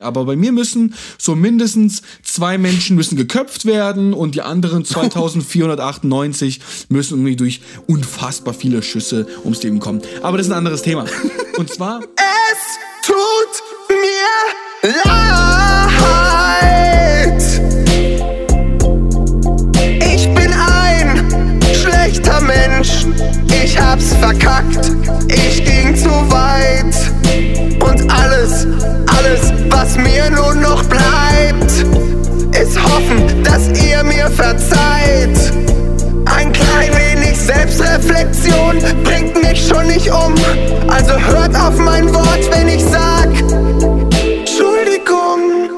Aber bei mir müssen so mindestens zwei Menschen müssen geköpft werden und die anderen 2498 müssen irgendwie durch unfassbar viele Schüsse ums Leben kommen. Aber das ist ein anderes Thema. Und zwar. Es tut mir leid. Ich bin ein schlechter Mensch. Ich hab's verkackt. Ich ging zu weit. Alles, alles, was mir nun noch bleibt, ist hoffen, dass ihr mir verzeiht. Ein klein wenig Selbstreflexion bringt mich schon nicht um. Also hört auf mein Wort, wenn ich sag, Entschuldigung.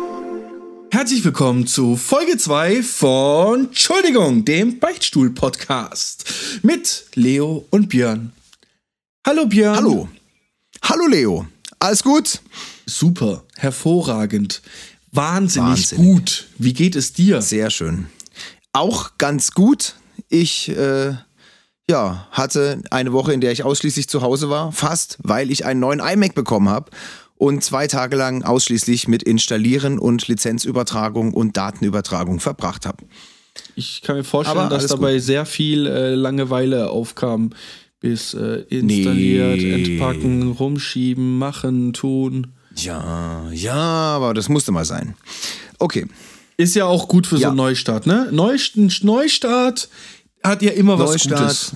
Herzlich willkommen zu Folge 2 von Entschuldigung, dem Beichtstuhl-Podcast mit Leo und Björn. Hallo Björn. Hallo. Hallo Leo. Alles gut? Super, hervorragend, wahnsinnig, Wahnsinnig. gut. Wie geht es dir? Sehr schön. Auch ganz gut. Ich äh, ja, hatte eine Woche, in der ich ausschließlich zu Hause war, fast, weil ich einen neuen iMac bekommen habe und zwei Tage lang ausschließlich mit Installieren und Lizenzübertragung und Datenübertragung verbracht habe. Ich kann mir vorstellen, Aber dass dabei sehr viel äh, Langeweile aufkam. Bis äh, installiert, Nee. entpacken, rumschieben, machen, tun. Ja, ja, aber das musste mal sein. Okay. Ist ja auch gut für so Ja. einen Neustart, ne? Neustart hat ja immer was Neustart. Gutes.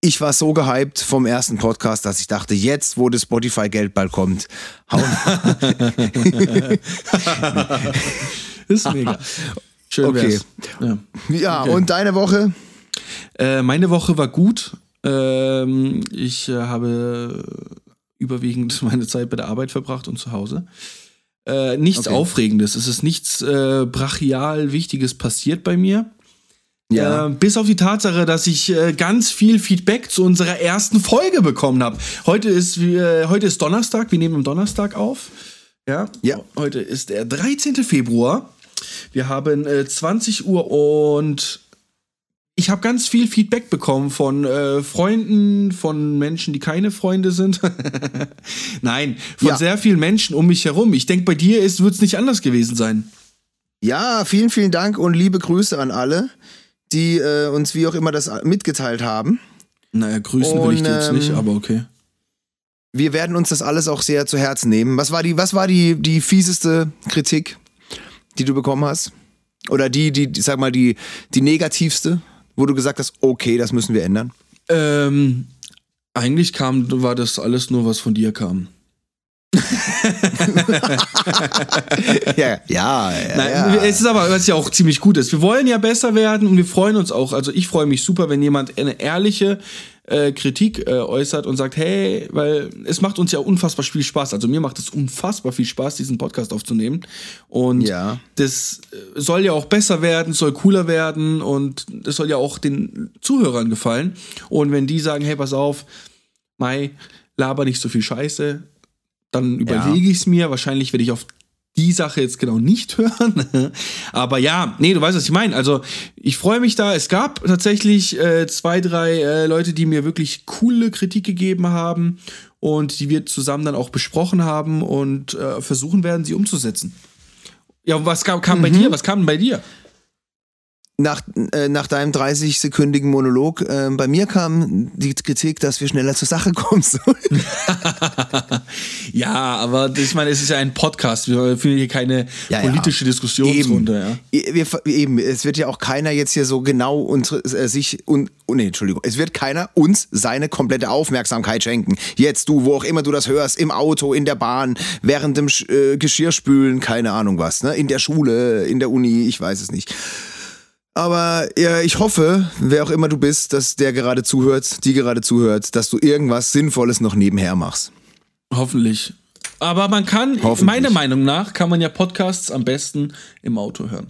Ich war so gehypt vom ersten Podcast, dass ich dachte, jetzt, wo das Spotify-Geld bald kommt, hauen Ist mega. Schön Okay. wär's. Ja. Ja, Okay. und deine Woche? Äh, meine Woche war gut. Ähm, ich äh, habe überwiegend meine Zeit bei der Arbeit verbracht und zu Hause. Äh, nichts Okay. Aufregendes. Es ist nichts äh, brachial Wichtiges passiert bei mir. Äh, bis auf die Tatsache, dass ich äh, ganz viel Feedback zu unserer ersten Folge bekommen habe. Heute ist äh, heute ist Donnerstag, wir nehmen am Donnerstag auf. Ja. Ja. Heute ist der 13. Februar. Wir haben äh, 20 Uhr und ich habe ganz viel Feedback bekommen von äh, Freunden, von Menschen, die keine Freunde sind. Nein, von Ja. sehr vielen Menschen um mich herum. Ich denke, bei dir wird es nicht anders gewesen sein. Ja, vielen, vielen Dank und liebe Grüße an alle, die äh, uns wie auch immer das mitgeteilt haben. Naja, grüßen will ich Und, dir jetzt nicht, ähm, aber okay. Wir werden uns das alles auch sehr zu Herzen nehmen. Was war die, was war die, die fieseste Kritik, die du bekommen hast? Oder die, die, die sag mal, die, die negativste, wo du gesagt hast, okay, das müssen wir ändern? Ähm, eigentlich kam, war das alles nur, was von dir kam. ja, ja, ja. Nein, ja. es ist aber, was ja auch ziemlich gut ist. Wir wollen ja besser werden und wir freuen uns auch. Also ich freue mich super, wenn jemand eine ehrliche äh, Kritik äh, äußert und sagt, hey, weil es macht uns ja unfassbar viel Spaß. Also mir macht es unfassbar viel Spaß, diesen Podcast aufzunehmen. Und Ja. das äh, soll ja auch besser werden, soll cooler werden und es soll ja auch den Zuhörern gefallen. Und wenn die sagen, hey, pass auf, Mai, laber nicht so viel Scheiße, dann überlege ich es mir. Wahrscheinlich werde ich auf die Sache jetzt genau nicht hören. Aber ja, nee, du weißt, was ich meine. Also, ich freue mich da. Es gab tatsächlich äh, zwei, drei äh, Leute, die mir wirklich coole Kritik gegeben haben und die wir zusammen dann auch besprochen haben und äh, versuchen werden, sie umzusetzen. Ja, was kam, kam bei dir? Was kam denn bei dir? Nach, äh, nach deinem 30-sekündigen Monolog, äh, bei mir kam die Kritik, dass wir schneller zur Sache kommen sollen. Ja, aber ich meine, es ist ja ein Podcast. Wir führen hier keine Ja, ja. politische Diskussionsrunde. Ja. Wir, eben, es wird ja auch keiner jetzt hier so genau unsere, äh, sich und oh nee, Entschuldigung, es wird keiner uns seine komplette Aufmerksamkeit schenken. Jetzt du, wo auch immer du das hörst, im Auto, in der Bahn, während dem Sch- äh, Geschirrspülen, keine Ahnung was, ne? In der Schule, in der Uni, ich weiß es nicht. Aber ja, ich hoffe, wer auch immer du bist, dass der gerade zuhört, die gerade zuhört, dass du irgendwas Sinnvolles noch nebenher machst. Hoffentlich. Aber man kann, meiner Meinung nach, kann man ja Podcasts am besten im Auto hören.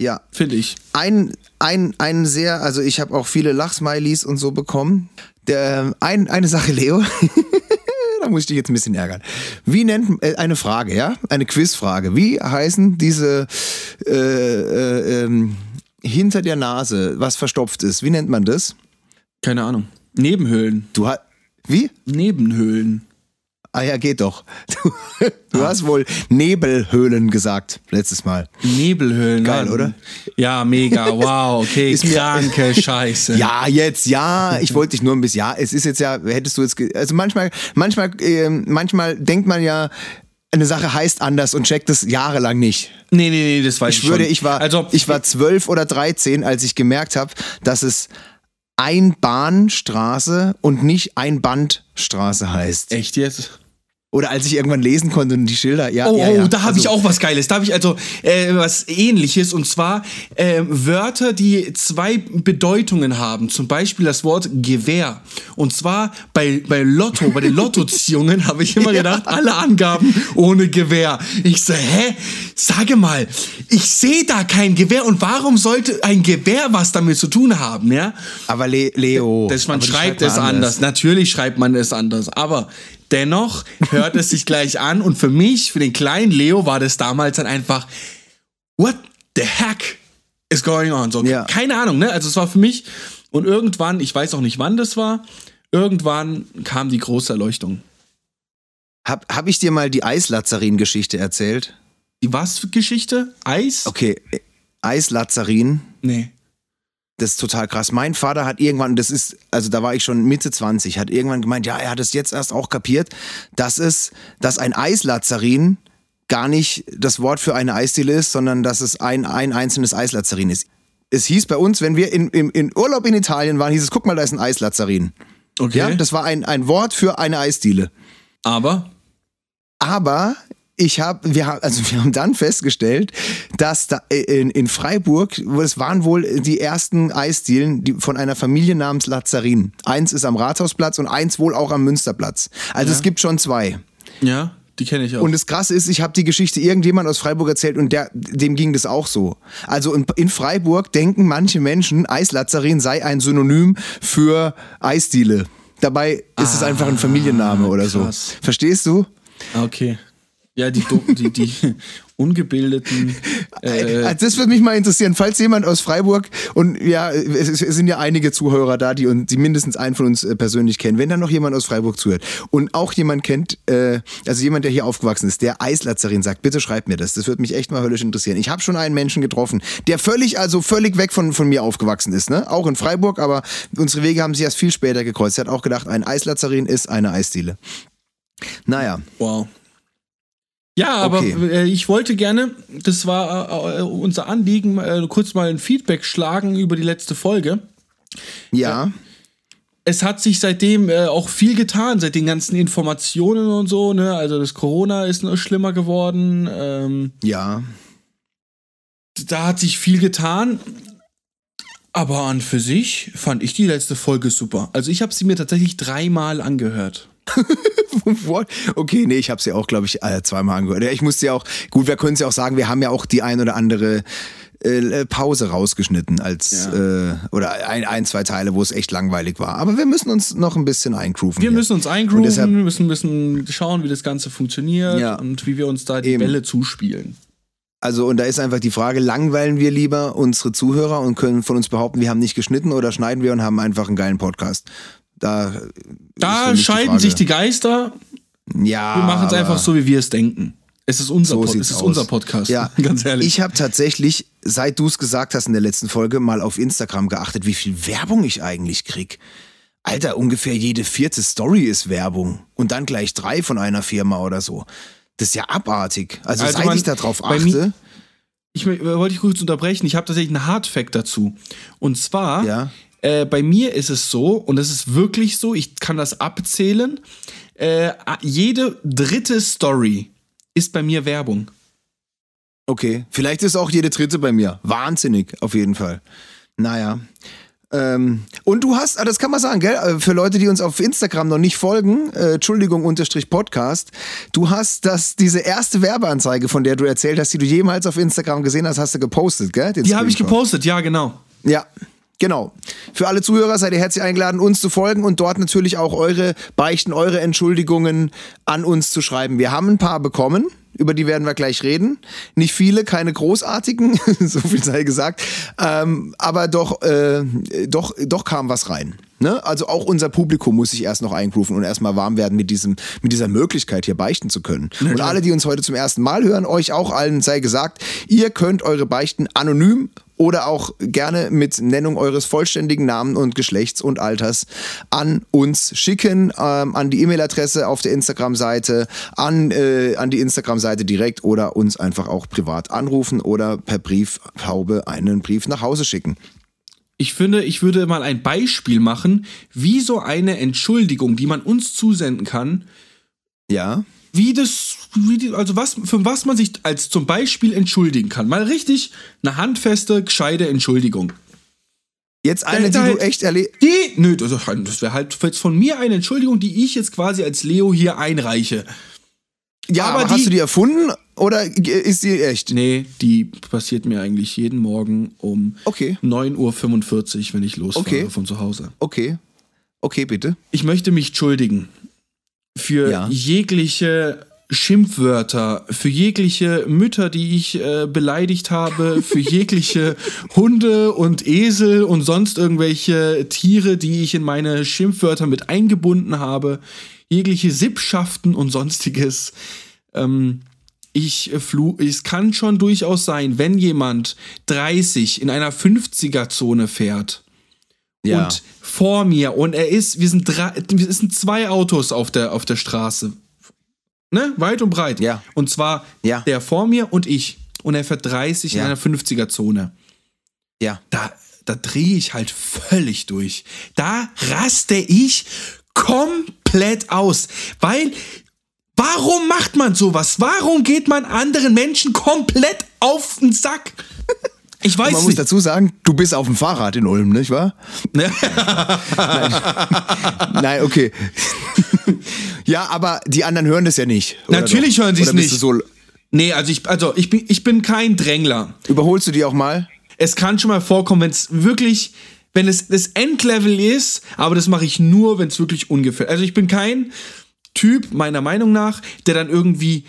Ja, Finde ich. ein, ein, ein sehr, also ich habe auch viele Lachsmileys und so bekommen. Der, ein, eine Sache, Leo. muss ich dich jetzt ein bisschen ärgern. Wie nennt äh, eine Frage, ja? Eine Quizfrage. Wie heißen diese äh, äh, ähm, hinter der Nase, was verstopft ist? Wie nennt man das? Keine Ahnung. Nebenhöhlen. Du hast. Wie? Nebenhöhlen. Ah ja, geht doch. Du, du hast wohl Nebelhöhlen gesagt letztes Mal. Nebelhöhlen. Geil, Mann. oder? Ja, mega. Wow, okay. Ist kranke Scheiße. Ja, jetzt, ja. Ich wollte dich nur ein bisschen, ja, es ist jetzt ja, hättest du jetzt, also manchmal, manchmal, ähm, manchmal denkt man ja, eine Sache heißt anders und checkt es jahrelang nicht. Nee, nee, nee, das weiß Ich ich, schwöre, schon. ich war, Also, ich war zwölf oder dreizehn, als ich gemerkt habe, dass es Einbahnstraße und nicht Einbandstraße heißt. echt jetzt? Oder als ich irgendwann lesen konnte und die Schilder, ja. Oh, ja, oh ja. da habe Also- ich auch was Geiles. Da habe ich also äh, was ähnliches und zwar äh, Wörter, die zwei Bedeutungen haben. Zum Beispiel das Wort Gewehr. Und zwar bei, bei Lotto, bei den Lottoziehungen habe ich immer gedacht, alle Angaben ohne Gewehr. Ich so, hä? Sage mal, ich sehe da kein Gewehr und warum sollte ein Gewehr was damit zu tun haben, ja? Aber Le Leo. Das, man schreibt man es anders. Natürlich schreibt man es anders. Aber dennoch hört es sich gleich an. Und für mich, für den kleinen Leo, war das damals dann einfach, what the heck is going on? So, Ja. keine Ahnung, ne? Also es war für mich. Und irgendwann, ich weiß auch nicht, wann das war, irgendwann kam die große Erleuchtung. Hab, hab ich dir mal die Eislazarin-Geschichte erzählt? Die was für Geschichte? Eis? Okay, Eislazarin. Nee. Das ist total krass. Mein Vater hat irgendwann, das ist, also da war ich schon Mitte 20, hat irgendwann gemeint, ja, er hat es jetzt erst auch kapiert, dass es, dass ein Eislazarin gar nicht das Wort für eine Eisdiele ist, sondern dass es ein, ein einzelnes Eislazarin ist. Es hieß bei uns, wenn wir in, in, in Urlaub in Italien waren, hieß es, guck mal, da ist ein Eislazarin. Okay. Ja, das war ein, ein Wort für eine Eisdiele. Aber Aber ich habe, wir haben, also wir haben dann festgestellt, dass da in, in Freiburg, wo es waren wohl die ersten Eisdielen die von einer Familie namens Lazarin. Eins ist am Rathausplatz und eins wohl auch am Münsterplatz. Also es gibt schon zwei. ja, die kenne ich auch. Und das Krasse ist, ich habe die Geschichte irgendjemand aus Freiburg erzählt und der, dem ging das auch so. Also in, in Freiburg denken manche Menschen, Eislazarin sei ein Synonym für Eisdiele. Dabei ist es einfach ein Familienname oder so. krass. Verstehst du? okay. Ja, die, die, die ungebildeten. Äh, Also das würde mich mal interessieren, falls jemand aus Freiburg und ja, es, es sind ja einige Zuhörer da, die, uns- die mindestens einen von uns äh, persönlich kennen, wenn da noch jemand aus Freiburg zuhört und auch jemand kennt, äh, also jemand, der hier aufgewachsen ist, der Eislazarin sagt, bitte schreibt mir das, das würde mich echt mal höllisch interessieren. Ich habe schon einen Menschen getroffen, der völlig, also völlig weg von, von mir aufgewachsen ist, ne? auch in Freiburg, aber unsere Wege haben sich erst viel später gekreuzt. Er hat auch gedacht, ein Eislazarin ist eine Eisdiele. Naja, Wow. Ja, aber Okay. äh, ich wollte gerne, das war äh, unser Anliegen, äh, kurz mal ein Feedback schlagen über die letzte Folge. ja. Es hat sich seitdem äh, auch viel getan, seit den ganzen Informationen und so. Ne? Also das Corona ist noch schlimmer geworden. Ähm, Ja, da hat sich viel getan. Aber an für sich fand ich die letzte Folge super. Also ich habe sie mir tatsächlich dreimal angehört. Okay, nee, ich habe sie auch, glaube ich, äh, zweimal angehört. Ja, Ich musste ja auch, gut, wir können es ja auch sagen, wir haben ja auch die ein oder andere äh, Pause rausgeschnitten als äh, oder ein, ein, zwei Teile, wo es echt langweilig war. Aber wir müssen uns noch ein bisschen eingrooven. Wir hier. müssen uns eingrooven, deshalb- wir müssen ein bisschen schauen, wie das Ganze funktioniert Ja. und wie wir uns da die Eben. Bälle zuspielen. Also, und da ist einfach die Frage, langweilen wir lieber unsere Zuhörer und können von uns behaupten, wir haben nicht geschnitten oder schneiden wir und haben einfach einen geilen Podcast? Da, ist Da die scheiden Frage. sich die Geister. Ja, Wir machen es einfach so, wie wir es denken. Es ist unser, So Pod es ist unser Podcast. Ja, ganz ehrlich. Ich habe tatsächlich, seit du es gesagt hast in der letzten Folge, mal auf Instagram geachtet, wie viel Werbung ich eigentlich krieg. Alter, ungefähr jede vierte Story ist Werbung. Und dann gleich drei von einer Firma oder so. Das ist ja abartig. Also, Also seit man- ich darauf achte. ich äh, wollte dich kurz unterbrechen. Ich habe tatsächlich einen Hardfact dazu. Und zwar, Ja. Äh, bei mir ist es so, und es ist wirklich so, ich kann das abzählen, äh, jede dritte Story ist bei mir Werbung. Okay, vielleicht ist auch jede dritte bei mir. Wahnsinnig, auf jeden Fall. Naja. Ähm, und du hast, ah, das kann man sagen, gell? Äh, Für Leute, die uns auf Instagram noch nicht folgen, äh, Entschuldigung, unterstrich Podcast, du hast das, diese erste Werbeanzeige, von der du erzählt hast, die du jemals auf Instagram gesehen hast, hast du gepostet, gell? Den Die habe ich gepostet, ja, genau. Ja, genau. Für alle Zuhörer seid ihr herzlich eingeladen, uns zu folgen und dort natürlich auch eure Beichten, eure Entschuldigungen an uns zu schreiben. Wir haben ein paar bekommen, über die werden wir gleich reden. Nicht viele, keine großartigen, so viel sei gesagt. Ähm, aber doch, äh, doch, doch kam was rein. Ne? Also auch unser Publikum muss sich erst noch eingrooven und erstmal warm werden mit, diesem, mit dieser Möglichkeit, hier beichten zu können. und klar. alle, die uns heute zum ersten Mal hören, euch auch allen sei gesagt, ihr könnt eure Beichten anonym oder auch gerne mit Nennung eures vollständigen Namen und Geschlechts und Alters an uns schicken, ähm, an die E-Mail-Adresse auf der Instagram-Seite, an, äh, an die Instagram-Seite direkt oder uns einfach auch privat anrufen oder per Briefhaube einen Brief nach Hause schicken. Ich finde, ich würde mal ein Beispiel machen, wie so eine Entschuldigung, die man uns zusenden kann, Ja. wie das, die, also was, für was man sich als zum Beispiel entschuldigen kann. Mal richtig eine handfeste, gescheite Entschuldigung. Jetzt eine, die du echt erlebt. Die, nö, das, das wäre halt jetzt von mir eine Entschuldigung, die ich jetzt quasi als Leo hier einreiche. Ja, aber aber, die- hast du die erfunden oder ist die echt? Nee, die passiert mir eigentlich jeden Morgen um Okay. 9.45 Uhr, wenn ich losfahre Okay. von zu Hause. Okay. Okay, bitte. Ich möchte mich entschuldigen für Ja. jegliche Schimpfwörter, für jegliche Mütter, die ich äh, beleidigt habe, für jegliche Hunde und Esel und sonst irgendwelche Tiere, die ich in meine Schimpfwörter mit eingebunden habe, jegliche Sippschaften und sonstiges. Ähm, ich flu es kann schon durchaus sein, wenn jemand 30 in einer 50er-Zone fährt Ja. und vor mir und er ist, wir sind drei, es sind zwei Autos auf der, auf der Straße. Ne? Weit und breit. Ja. Und zwar Ja. der vor mir und ich. Und er fährt 30 in Ja. einer 50er-Zone. ja. Da, da drehe ich halt völlig durch. Da raste ich komplett aus. Weil, warum macht man sowas? Warum geht man anderen Menschen komplett auf den Sack? Ich weiß Man muss nicht. dazu sagen, du bist auf dem Fahrrad in Ulm, nicht wahr? Ne? Nein, okay. ja, aber die anderen hören das ja nicht. Natürlich doch? hören sie es nicht. So, Nee, also ich, also ich bin, ich bin kein Drängler. überholst du die auch mal? Es kann schon mal vorkommen, wenn es wirklich, wenn es das Endlevel ist, aber das mache ich nur, wenn es wirklich ungefähr. Also ich bin kein Typ, meiner Meinung nach, der dann irgendwie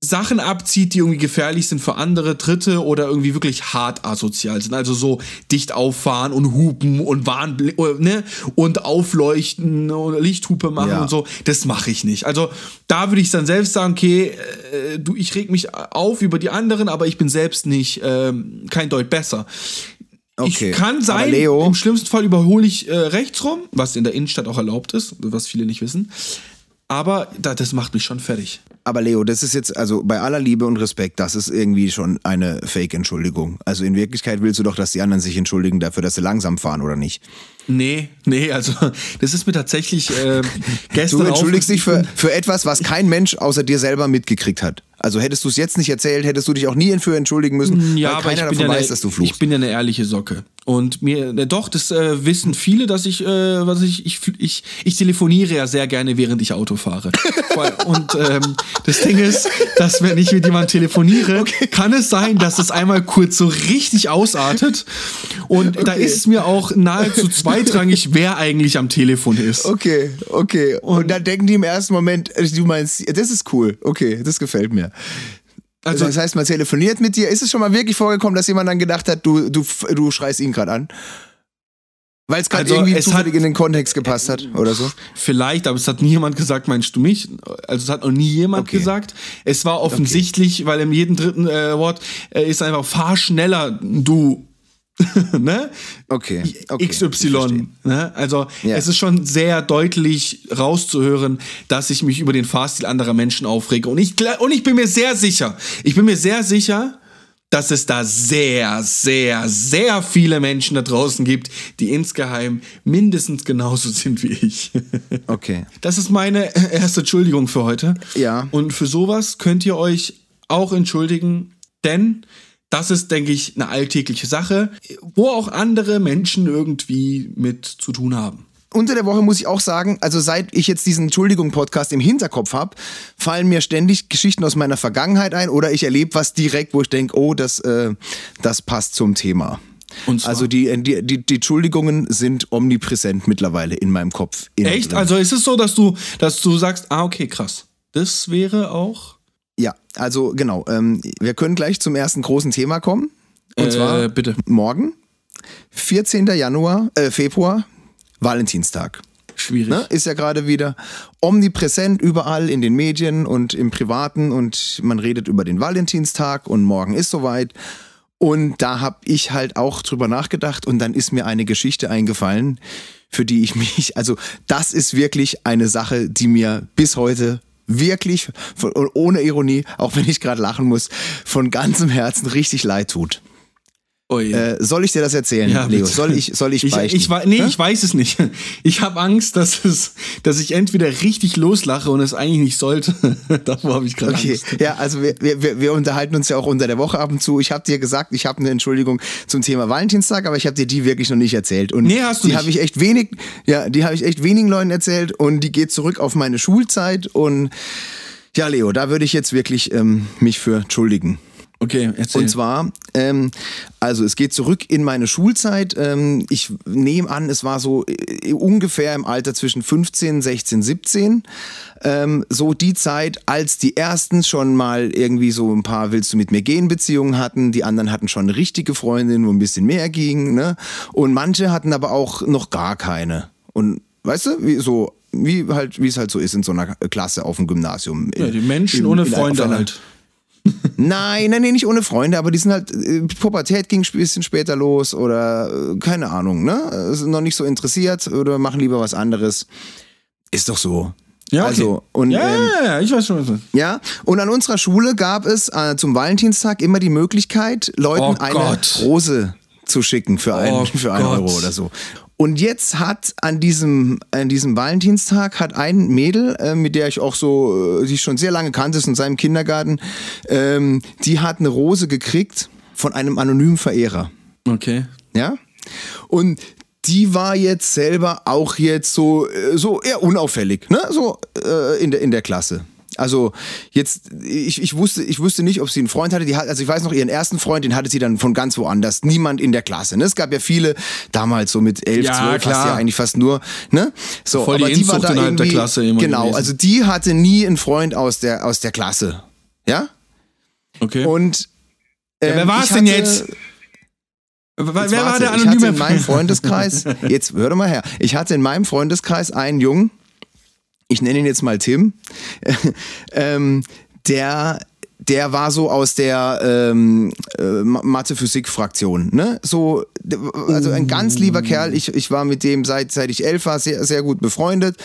Sachen abzieht, die irgendwie gefährlich sind für andere Dritte oder irgendwie wirklich hart asozial sind. Also so dicht auffahren und hupen und Warnbli ne? und aufleuchten und Lichthupe machen Ja. und so. Das mache ich nicht. Also da würde ich dann selbst sagen, okay, äh, du, ich reg mich auf über die anderen, aber ich bin selbst nicht ähm, kein Deut besser. Okay. Ich kann sein, Leo- im schlimmsten Fall überhole ich äh, rechts rum, was in der Innenstadt auch erlaubt ist, was viele nicht wissen. Aber da, das macht mich schon fertig. Aber Leo, das ist jetzt, also bei aller Liebe und Respekt, das ist irgendwie schon eine Fake-Entschuldigung. Also in Wirklichkeit willst du doch, dass die anderen sich entschuldigen dafür, dass sie langsam fahren, oder nicht? Nee, nee, also das ist mir tatsächlich äh, gestern Du entschuldigst dich für, für etwas, was kein Mensch außer dir selber mitgekriegt hat. Also hättest du es jetzt nicht erzählt, hättest du dich auch nie für entschuldigen müssen, Ja, weil aber keiner davon ja weiß, eine, dass du fluchst. ich bin ja eine ehrliche Socke. Und mir, äh, doch, das äh, wissen viele, dass ich, äh, was ich, ich, ich, ich telefoniere ja sehr gerne, während ich Auto fahre. Und ähm, das Ding ist, dass wenn ich mit jemandem telefoniere, kann es sein, dass es einmal kurz so richtig ausartet. Und da Okay. ist es mir auch nahezu zweitrangig, wer eigentlich am Telefon ist. Okay, okay. Und, dann denken die im ersten Moment, äh, du meinst, das ist cool. Okay, das gefällt mir. Also- Also, das heißt, man telefoniert mit dir. Ist es schon mal wirklich vorgekommen, dass jemand dann gedacht hat, du, du, du schreist ihn gerade an? Weil es gerade Also, irgendwie zufällig hat- in den Kontext gepasst hat oder so? Vielleicht, aber es hat nie jemand gesagt, meinst du mich? Also es hat noch nie jemand Okay. gesagt. Es war offensichtlich, weil in jedem dritten äh, Wort äh, ist einfach fahr schneller, du. ne? Okay. okay XY. Ne? Also Ja. es ist schon sehr deutlich rauszuhören, dass ich mich über den Fahrstil anderer Menschen aufrege. Und ich, und ich bin mir sehr sicher, ich bin mir sehr sicher, dass es da sehr, sehr, sehr viele Menschen da draußen gibt, die insgeheim mindestens genauso sind wie ich. Okay. Das ist meine erste Entschuldigung für heute. Ja. Und für sowas könnt ihr euch auch entschuldigen, denn das ist, denke ich, eine alltägliche Sache, wo auch andere Menschen irgendwie mit zu tun haben. Unter der Woche muss ich auch sagen, also seit ich jetzt diesen Entschuldigung-Podcast im Hinterkopf habe, fallen mir ständig Geschichten aus meiner Vergangenheit ein oder ich erlebe was direkt, wo ich denke, oh, das, äh, das passt zum Thema. Also die, die, die, die Entschuldigungen sind omnipräsent mittlerweile in meinem Kopf. Echt? drin. Also ist es so, dass du, dass du sagst, ah, okay, krass. Das wäre auch. Ja, also genau. Ähm, wir können gleich zum ersten großen Thema kommen. Und Äh, zwar bitte. morgen, 14. Januar, äh, Februar, Valentinstag. Schwierig. Ne? Ist ja gerade wieder omnipräsent überall in den Medien und im Privaten und man redet über den Valentinstag und morgen ist soweit. Und da habe ich halt auch drüber nachgedacht und dann ist mir eine Geschichte eingefallen, für die ich mich, also das ist wirklich eine Sache, die mir bis heute wirklich, von, ohne Ironie, auch wenn ich gerade lachen muss, von ganzem Herzen richtig leid tut. Äh, soll ich dir das erzählen, Ja, Leo? Soll ich, soll ich Ich, beichten? ich, wei- nee, Hä? ich weiß es nicht. Ich habe Angst, dass es, dass ich entweder richtig loslache und es eigentlich nicht sollte. Davor habe ich gerade Okay, Angst. ja, also wir, wir, wir unterhalten uns ja auch unter der Woche ab und zu. Ich habe dir gesagt, ich habe eine Entschuldigung zum Thema Valentinstag, aber ich habe dir die wirklich noch nicht erzählt. Und Nee, hast du die habe ich echt wenig, ja, die habe ich echt wenigen Leuten erzählt und die geht zurück auf meine Schulzeit und ja, Leo, da würde ich jetzt wirklich ähm, mich für entschuldigen. Okay, erzähl. Und zwar, ähm, also es geht zurück in meine Schulzeit. Ähm, ich nehme an, es war so äh, ungefähr im Alter zwischen 15, 16, 17. Ähm, so die Zeit, als die ersten schon mal irgendwie so ein paar Willst du mit mir gehen Beziehungen hatten. Die anderen hatten schon eine richtige Freundin, wo ein bisschen mehr ging. Ne? Und manche hatten aber auch noch gar keine. Und weißt du, wie so wie halt wie es halt so ist in so einer Klasse auf dem Gymnasium. ja, die Menschen In- ohne in- Freunde einer- halt. Nein, nein, nee, nicht ohne Freunde, aber die sind halt, äh, Pubertät ging ein bisschen später los oder äh, keine Ahnung, ne? Sind noch nicht so interessiert oder machen lieber was anderes. Ist doch so. Ja, okay. Also, und, ja, ähm, ja, ja, ich weiß schon, was du Ja, und an unserer Schule gab es äh, zum Valentinstag immer die Möglichkeit, Leuten Oh eine. Rose zu schicken für, einen, Oh für einen Gott. Euro oder so. Und jetzt hat an diesem, an diesem Valentinstag hat ein Mädel, äh, mit der ich auch so, äh, die ich schon sehr lange kannte, ist in seinem Kindergarten, ähm, die hat eine Rose gekriegt von einem anonymen Verehrer. Okay. Ja? Und die war jetzt selber auch jetzt so, äh, so eher unauffällig, ne? So äh, in, der, in der Klasse. Also jetzt, ich, ich, wusste, ich wusste nicht, ob sie einen Freund hatte. Die hat, also ich weiß noch, ihren ersten Freund, den hatte sie dann von ganz woanders. Niemand in der Klasse. Ne? Es gab ja viele, damals so mit elf, Ja, zwölf, klar. ja eigentlich fast nur. Ne? So, Voll die aber die war Inzucht da innerhalb der Klasse immer Genau, gewesen. also die hatte nie einen Freund aus der, aus der Klasse. Ja? Okay. Und ja, wer ähm, war es denn jetzt? Wer, Jetzt wer war warte, der Ich hatte anonyme in meinem Freundeskreis, jetzt hör doch mal her, ich hatte in meinem Freundeskreis einen Jungen, ich nenne ihn jetzt mal Tim, ähm, der der war so aus der ähm, äh, Mathe-Physik-Fraktion, ne? So, also ein ganz lieber Kerl. Ich, ich war mit dem seit seit ich elf war sehr sehr gut befreundet.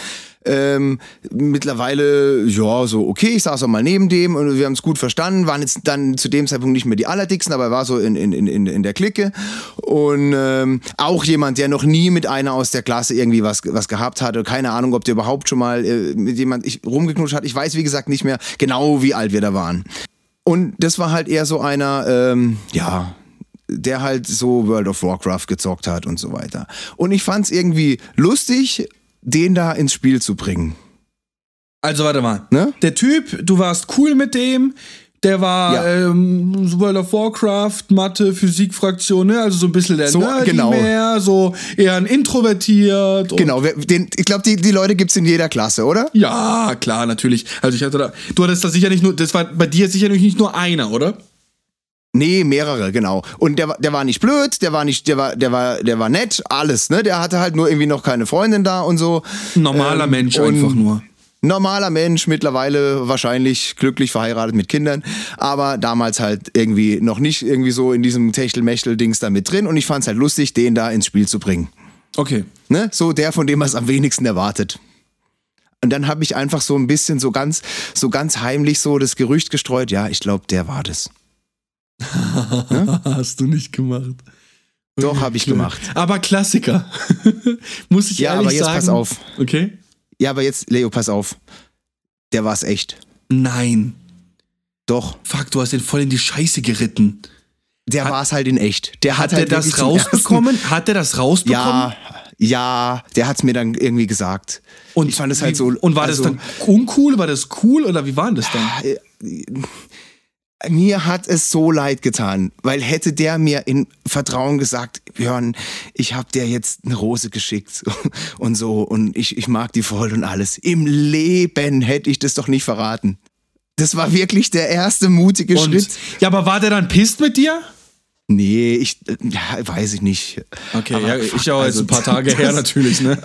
Ähm, mittlerweile, ja, so okay, ich saß auch mal neben dem und wir haben es gut verstanden, waren jetzt dann zu dem Zeitpunkt nicht mehr die allerdicksten, aber er war so in, in, in, in der Clique und ähm, auch jemand, der noch nie mit einer aus der Klasse irgendwie was, was gehabt hatte, keine Ahnung, ob der überhaupt schon mal äh, mit jemand rumgeknutscht hat, ich weiß wie gesagt nicht mehr genau, wie alt wir da waren. Und das war halt eher so einer, ähm, ja, der halt so World of Warcraft gezockt hat und so weiter. Und ich fand's irgendwie lustig, den da ins Spiel zu bringen. Also warte mal. Ne? Der Typ, du warst cool mit dem. Der war Ja. ähm, World of Warcraft, Mathe, Physik-Fraktion, ne? Also so ein bisschen der So, Nerdy genau. mehr, so eher ein introvertiert. Genau, den, ich glaube, die, die Leute gibt's in jeder Klasse, oder? Ja, klar, natürlich. Also ich hatte da, du hattest da sicher nicht nur, das war bei dir sicherlich nicht nur einer, oder? Nee, mehrere, genau. Und der, war- der war nicht blöd, der war nicht, der war, der war, der war nett, alles, ne? Der hatte halt nur irgendwie noch keine Freundin da und so. Normaler Ähm, Mensch einfach nur. Normaler Mensch, mittlerweile wahrscheinlich glücklich verheiratet mit Kindern, aber damals halt irgendwie noch nicht irgendwie so in diesem Techtelmechtel-Dings da mit drin und ich fand's halt lustig, den da ins Spiel zu bringen. Okay. Ne? So der, von dem man es am wenigsten erwartet. Und dann habe ich einfach so ein bisschen so ganz, so ganz heimlich so das Gerücht gestreut, ja, ich glaube, der war das. Hast du nicht gemacht. Doch, habe ich gemacht. Aber Klassiker. Muss ich Ja, ehrlich aber jetzt sagen. pass auf. Okay. Ja, aber jetzt, Leo, pass auf. Der war's echt. Nein. Doch. Fuck, du hast ihn voll in die Scheiße geritten. Der war's halt in echt. Der hat, Hat er halt das wirklich zum rausbekommen? Hat er das rausbekommen? Ja, ja, der hat's mir dann irgendwie gesagt. Und ich fand es halt so. Und war also, das dann uncool? War das cool oder wie war denn das dann? Mir hat es so leid getan, weil hätte der mir in Vertrauen gesagt, Björn, ich hab dir jetzt eine Rose geschickt und so und ich, ich mag die voll und alles. Im Leben hätte ich das doch nicht verraten. Das war wirklich der erste mutige Und, Schritt. ja, aber war der dann pisst mit dir? Nee, ich äh, ja, weiß ich nicht. Okay, Aber ja, ich auch jetzt also ein paar Tage her natürlich, ne?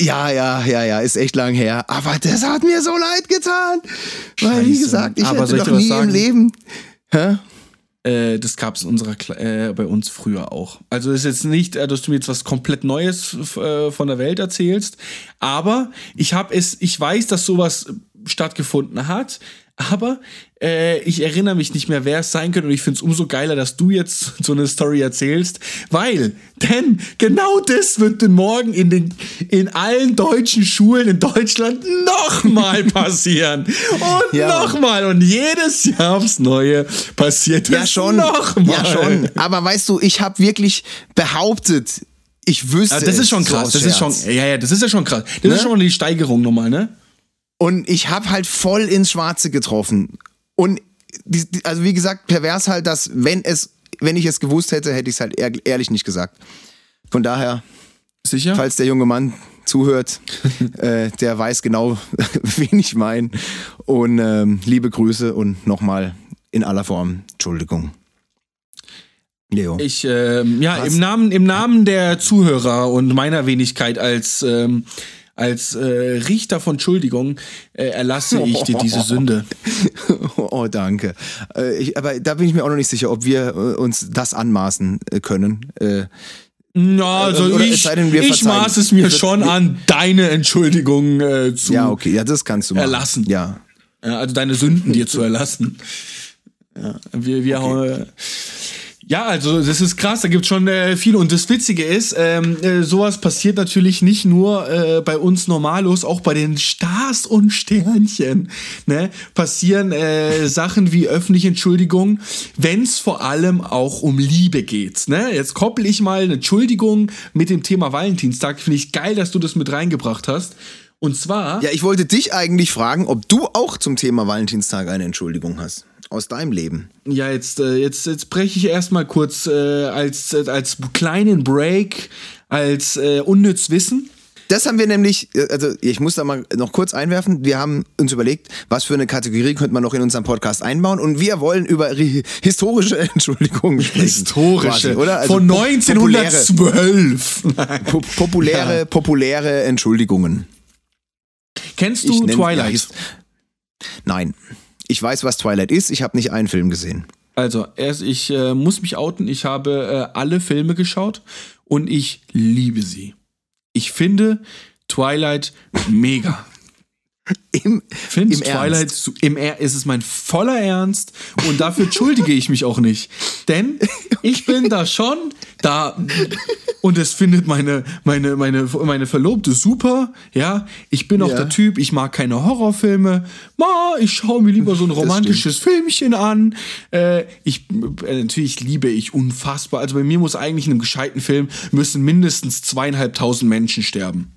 Ja, ja, ja, ja, ist echt lang her. Aber das hat mir so leid getan. Weil, wie gesagt, ich Aber hätte noch nie im sagen? Leben. Hä? Äh, das gab es äh, bei uns früher auch. Also ist jetzt nicht, äh, dass du mir jetzt was komplett Neues äh, von der Welt erzählst, aber ich habe es, ich weiß, dass sowas stattgefunden hat, aber äh, ich erinnere mich nicht mehr, wer es sein könnte und ich finde es umso geiler, dass du jetzt so eine Story erzählst, weil, denn genau das wird denn morgen in den in allen deutschen Schulen in Deutschland nochmal passieren und Ja, nochmal und jedes Jahr aufs Neue passiert Ja, schon. nochmal. Ja, schon. Aber weißt du, ich habe wirklich behauptet, ich wüsste. Ja, das es ist schon krass. Das ist schon, ja, ja, das ist ja schon krass. Das ist Ne? schon die Steigerung nochmal, ne? Und ich habe halt voll ins Schwarze getroffen. Und die, also wie gesagt, pervers halt, dass wenn es, wenn ich es gewusst hätte, hätte ich es halt ehr, ehrlich nicht gesagt. Von daher, Sicher? falls der junge Mann zuhört, äh, der weiß genau, wen ich meine. Und ähm, liebe Grüße und nochmal in aller Form Entschuldigung. Leo. Ich, ähm, ja, Was? im Namen, im Namen der Zuhörer und meiner Wenigkeit als, ähm, als äh, Richter von Entschuldigung äh, erlasse ich dir diese Sünde. Oh, danke. Äh, ich, aber da bin ich mir auch noch nicht sicher, ob wir äh, uns das anmaßen äh, können. Äh, Ja, also Oder ich, denn, ich maß es mir schon an, deine Entschuldigung äh, zu ja, okay, ja, das kannst du machen. Erlassen. Ja. Ja, also deine Sünden dir zu erlassen. Ja, wir, wir hauen, ja, also das ist krass, da gibt es schon äh, viel. Und das Witzige ist, ähm, äh, sowas passiert natürlich nicht nur äh, bei uns Normalos, auch bei den Stars und Sternchen ne, passieren äh, Sachen wie öffentliche Entschuldigung, wenn es vor allem auch um Liebe geht. Ne? Jetzt koppel ich mal eine Entschuldigung mit dem Thema Valentinstag. Finde ich geil, dass du das mit reingebracht hast. Und zwar. Ja, ich wollte dich eigentlich fragen, ob du auch zum Thema Valentinstag eine Entschuldigung hast. Aus deinem Leben. Ja, jetzt, äh, jetzt, jetzt breche ich erstmal kurz äh, als, äh, als kleinen Break, als äh, unnütz Wissen. Das haben wir nämlich, äh, also ich muss da mal noch kurz einwerfen. Wir haben uns überlegt, was für eine Kategorie könnte man noch in unserem Podcast einbauen und wir wollen über ri- historische Entschuldigungen sprechen. quasi, oder? Also Von po- 1912. Populäre, po populäre, populäre Entschuldigungen. Kennst du Twilight? his- Nein. Ich weiß, was Twilight ist. Ich habe nicht einen Film gesehen. also, erst, ich äh, muss mich outen. Ich habe äh, alle Filme geschaut und ich liebe sie. Ich finde Twilight mega. Im, Finde im Twilight Ernst. im er ist es mein voller Ernst und dafür entschuldige ich mich auch nicht, denn ich bin da schon da und es findet meine meine meine meine Verlobte super, ja. Ich bin auch Ja. der Typ, ich mag keine Horrorfilme. Ma, ich schaue mir lieber so ein romantisches Filmchen an. Äh, ich äh, natürlich liebe ich unfassbar. Also bei mir muss eigentlich in einem gescheiten Film müssen mindestens zweieinhalbtausend Menschen sterben.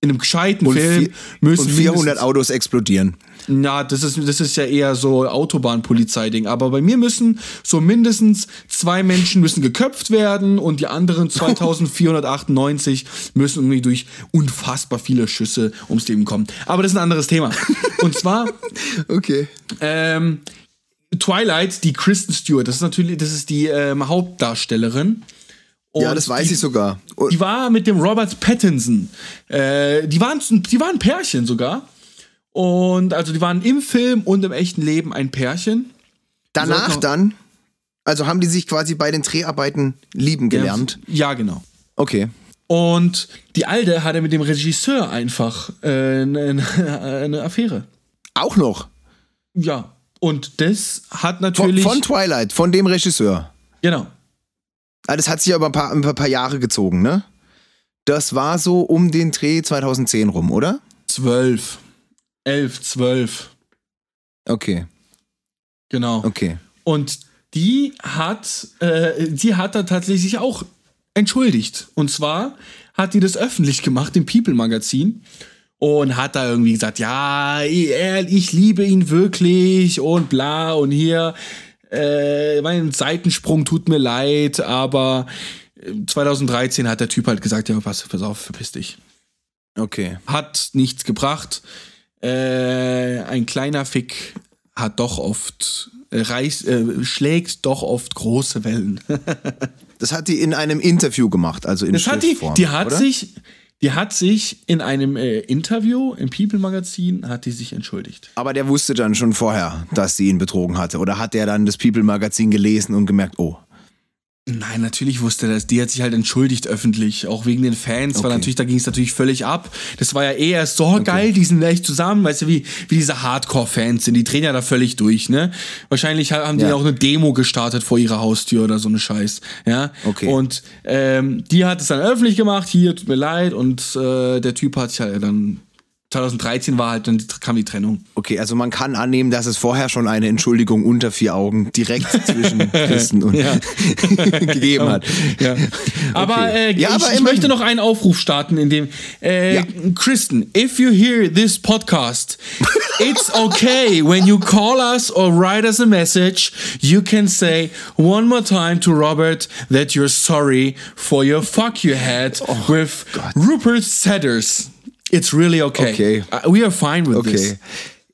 In einem gescheiten Und, Film vier, müssen und 400 mindestens- Autos explodieren. na, das ist, das ist ja eher so Autobahnpolizei-Ding. Aber bei mir müssen so mindestens zwei Menschen müssen geköpft werden und die anderen 2498 müssen irgendwie durch unfassbar viele Schüsse ums Leben kommen. Aber das ist ein anderes Thema. Und zwar Okay. ähm, Twilight, die Kristen Stewart, das ist natürlich, das ist die ähm, Hauptdarstellerin. Ja, Und das weiß die, ich sogar. Und- Die war mit dem Robert Pattinson. Äh, die, waren, die waren ein Pärchen sogar. Und also die waren im Film und im echten Leben ein Pärchen. Danach dann, also haben die sich quasi bei den Dreharbeiten lieben gelernt. Ja, genau. Okay. Und die Alte hatte mit dem Regisseur einfach äh, eine, eine Affäre. Auch noch. Ja. Und das hat Von, natürlich. von Twilight, von dem Regisseur. genau. Ah, Das hat sich aber ein paar, ein paar- Jahre gezogen, ne? Das war so um den Dreh 2010 rum, oder? Zwölf. Elf, zwölf. Okay, Genau. okay. Und die hat, äh, die hat da tatsächlich auch entschuldigt. Und zwar hat die das öffentlich gemacht im People-Magazin und hat da irgendwie gesagt, ja, ich liebe ihn wirklich und bla und hier, äh, mein Seitensprung tut mir leid, aber äh, 2013 hat der Typ halt gesagt, ja, pass, pass auf, verpiss dich. Okay. Hat nichts gebracht. Äh, ein kleiner Fick hat doch oft äh, reicht, äh, schlägt doch oft große Wellen. Das hat die in einem Interview gemacht, also in Das hat die, die hat oder? sich, die hat sich in einem äh, Interview im People Magazin hat die sich entschuldigt. Aber der wusste dann schon vorher, dass sie ihn betrogen hatte. Oder hat der dann das People-Magazin gelesen und gemerkt, oh, Nein, natürlich wusste er das. Die hat sich halt entschuldigt öffentlich, auch wegen den Fans, weil Okay. natürlich, da ging es natürlich völlig ab. Das war ja eh erst so geil, die sind echt zusammen, weißt du, wie, wie diese Hardcore-Fans sind, die drehen ja da völlig durch, ne? Wahrscheinlich ha- haben die Ja. auch eine Demo gestartet vor ihrer Haustür oder so eine Scheiß, ja? Okay. Und ähm, die hat es dann öffentlich gemacht, hier, tut mir leid, und äh, der Typ hat sich halt dann, 2013 war halt, dann kam die Trennung. okay, also man kann annehmen, dass es vorher schon eine Entschuldigung unter vier Augen direkt zwischen Christen und gegeben hat. Ja. Aber, äh, Ja, ich, aber ich möchte noch einen Aufruf starten, in dem äh, Ja. Kristen, if you hear this podcast, it's okay when you call us or write us a message, you can say one more time to Robert that you're sorry for your fuck you had Oh, with Rupert Sedders. It's really okay. Okay. Uh, we are fine with this. Okay.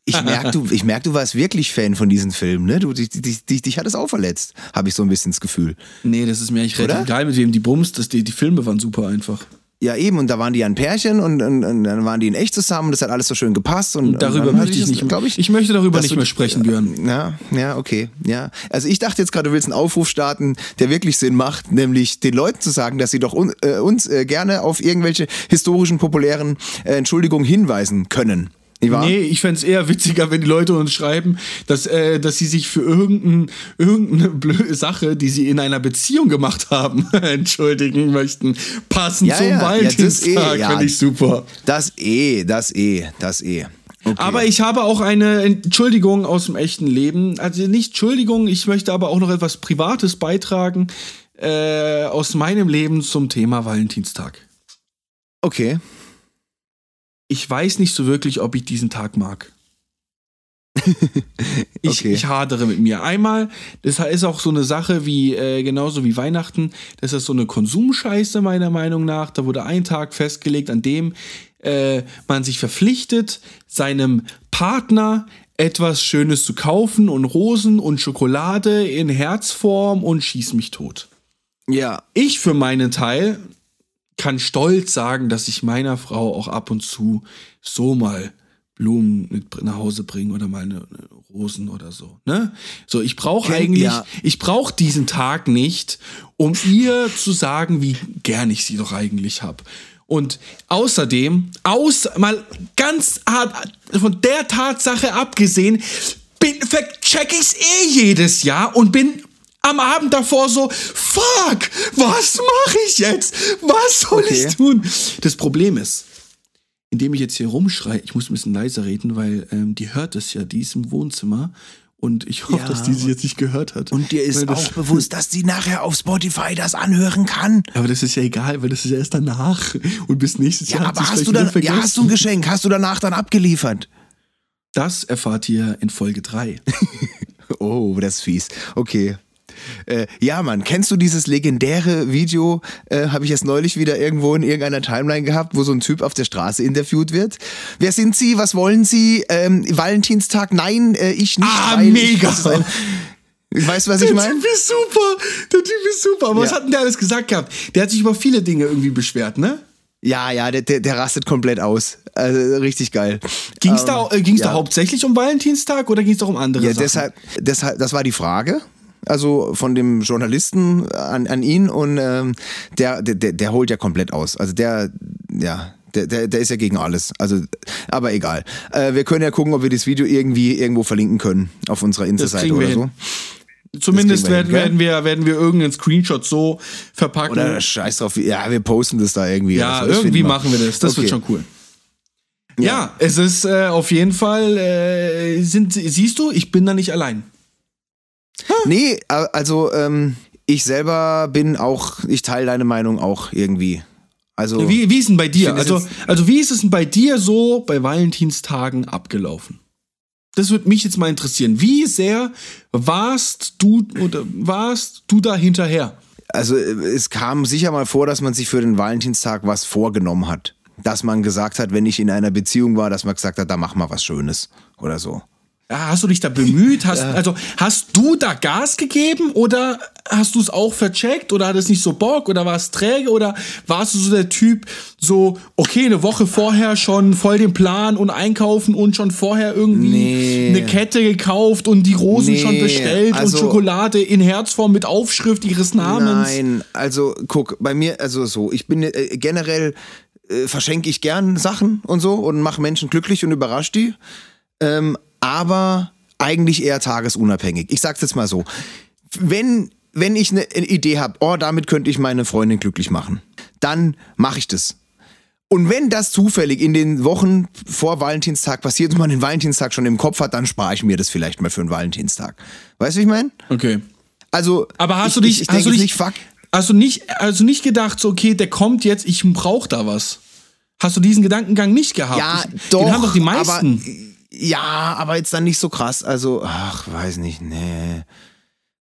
Ich merke, du, ich merk, du warst wirklich Fan von diesen Filmen, ne? Du, dich, dich, dich, dich hat es auch verletzt, habe ich so ein bisschen das Gefühl. Nee, das ist mir eigentlich relativ egal, mit wem die bumst. Das, die, die Filme waren super einfach. Ja, eben, und da waren die ein Pärchen und, und, und dann waren die in echt zusammen, das hat alles so schön gepasst. Und, Darüber und möchte ich nicht, glaube ich, ich möchte darüber nicht du- mehr sprechen, Björn. Ja, ja, okay. Ja. Also ich dachte jetzt gerade, du willst einen Aufruf starten, der wirklich Sinn macht, nämlich den Leuten zu sagen, dass sie doch un, äh, uns äh, gerne auf irgendwelche historischen, populären äh, Entschuldigungen hinweisen können. Wahr? Nee, ich fänd's eher witziger, wenn die Leute uns schreiben, dass, äh, dass sie sich für irgendein, irgendeine blöde Sache, die sie in einer Beziehung gemacht haben, entschuldigen möchten. Passend Ja, zum ja, ja, Valentinstag, eh, ja. finde ich super. Das eh, das eh, das eh. Okay. Aber ich habe auch eine Entschuldigung aus dem echten Leben. Also nicht Entschuldigung, ich möchte aber auch noch etwas Privates beitragen äh, aus meinem Leben zum Thema Valentinstag. Okay. Ich weiß nicht so wirklich, ob ich diesen Tag mag. Ich, Okay. ich hadere mit mir. Einmal, das ist auch so eine Sache wie, äh, genauso wie Weihnachten, das ist so eine Konsumscheiße meiner Meinung nach. Da wurde ein Tag festgelegt, an dem äh, man sich verpflichtet, seinem Partner etwas Schönes zu kaufen und Rosen und Schokolade in Herzform und schieß mich tot. Ja. Ich für meinen Teil kann stolz sagen, dass ich meiner Frau auch ab und zu so mal Blumen mit nach Hause bringe oder mal eine, eine Rosen oder so. Ne? So, ich brauche eigentlich, ja. ich brauche diesen Tag nicht, um ihr zu sagen, wie gern ich sie doch eigentlich hab. Und außerdem, aus, mal ganz hart von der Tatsache abgesehen, bin, check ich's eh jedes Jahr und bin am Abend davor so, fuck, was mache ich jetzt? Was soll Okay. ich tun? Das Problem ist, indem ich jetzt hier rumschreie, ich muss ein bisschen leiser reden, weil ähm, die hört es ja, die ist im Wohnzimmer und ich hoffe, Ja, dass die sie jetzt nicht gehört hat. Und dir ist auch bewusst, dass die nachher auf Spotify das anhören kann. Aber das ist ja egal, weil das ist ja erst danach und bis nächstes Ja, Jahr aber hast du, dann, ja, hast du ein Geschenk? Hast du danach dann abgeliefert? Das erfahrt ihr in Folge 3. Oh, das ist fies. Okay. Äh, ja, Mann, kennst du dieses legendäre Video, äh, habe ich jetzt neulich wieder irgendwo in irgendeiner Timeline gehabt, wo so ein Typ auf der Straße interviewt wird? Wer sind Sie? Was wollen Sie? Ähm, Valentinstag? Nein, äh, ich nicht. Ah, Ich, mega. weißt du, was ich Der meine? Typ ist super. Der Typ ist super. Aber was Ja. hat denn der alles gesagt gehabt? Der hat sich über viele Dinge irgendwie beschwert, ne? Ja, ja, der, der, der rastet komplett aus. Also, richtig geil. Ging es Ähm, da, äh, ging's ja. da hauptsächlich um Valentinstag oder ging es doch um andere Ja, Sachen? deshalb, deshalb, das war die Frage. Also von dem Journalisten an, an ihn und ähm, der, der, der, holt ja komplett aus. Also der, ja, der, der, der ist ja gegen alles. Also, aber egal. Äh, wir können ja gucken, ob wir das Video irgendwie irgendwo verlinken können auf unserer Insta-Seite oder so. hin. Zumindest das kriegen wir werden, hin, werden, wir, werden wir irgendeinen Screenshot so verpacken. Oder scheiß drauf. Ja, wir posten das da irgendwie. ja, so. Das irgendwie machen wir das. Das wird Okay. schon cool. Ja, es ist äh, auf jeden Fall, äh, sind, siehst du, ich bin da nicht allein. Nee, a- also ähm, ich selber bin auch, ich teile deine Meinung auch irgendwie. Also Wie, wie ist denn bei dir? Also, also wie ist es denn bei dir so bei Valentinstagen abgelaufen? Das würde mich jetzt mal interessieren. Wie sehr warst du oder warst du da hinterher? Also es kam sicher mal vor, dass man sich für den Valentinstag was vorgenommen hat. Dass man gesagt hat, wenn ich in einer Beziehung war, dass man gesagt hat, da mach mal was Schönes oder so. Ja, hast du dich da bemüht? Hast, Also hast du da Gas gegeben oder hast du es auch vercheckt oder hat es nicht so Bock oder war es träge oder warst du so der Typ, so, okay, eine Woche vorher schon voll den Plan und einkaufen und schon vorher irgendwie Nee. eine Kette gekauft und die Rosen Nee, schon bestellt also- und Schokolade in Herzform mit Aufschrift ihres Namens? Nein, also guck, bei mir, also so, ich bin äh, generell äh, verschenke ich gern Sachen und so und mache Menschen glücklich und überrasche die. Ähm, aber eigentlich eher tagesunabhängig. Ich sag's jetzt mal so. Wenn, wenn ich eine Idee habe, oh, damit könnte ich meine Freundin glücklich machen, dann mache ich das. Und wenn das zufällig in den Wochen vor Valentinstag passiert und man den Valentinstag schon im Kopf hat, dann spare ich mir das vielleicht mal für einen Valentinstag. Weißt du, wie ich meine? Okay. Also, Aber hast ich, du dich, ich, ich hast du dich, nicht, fuck, hast du nicht, also nicht gedacht, so, okay, der kommt jetzt, ich brauche da was. Hast du diesen Gedankengang nicht gehabt? Ja, ich, doch. Den haben doch die meisten. Aber, ja, aber jetzt dann nicht so krass. Also, ach, weiß nicht, nee.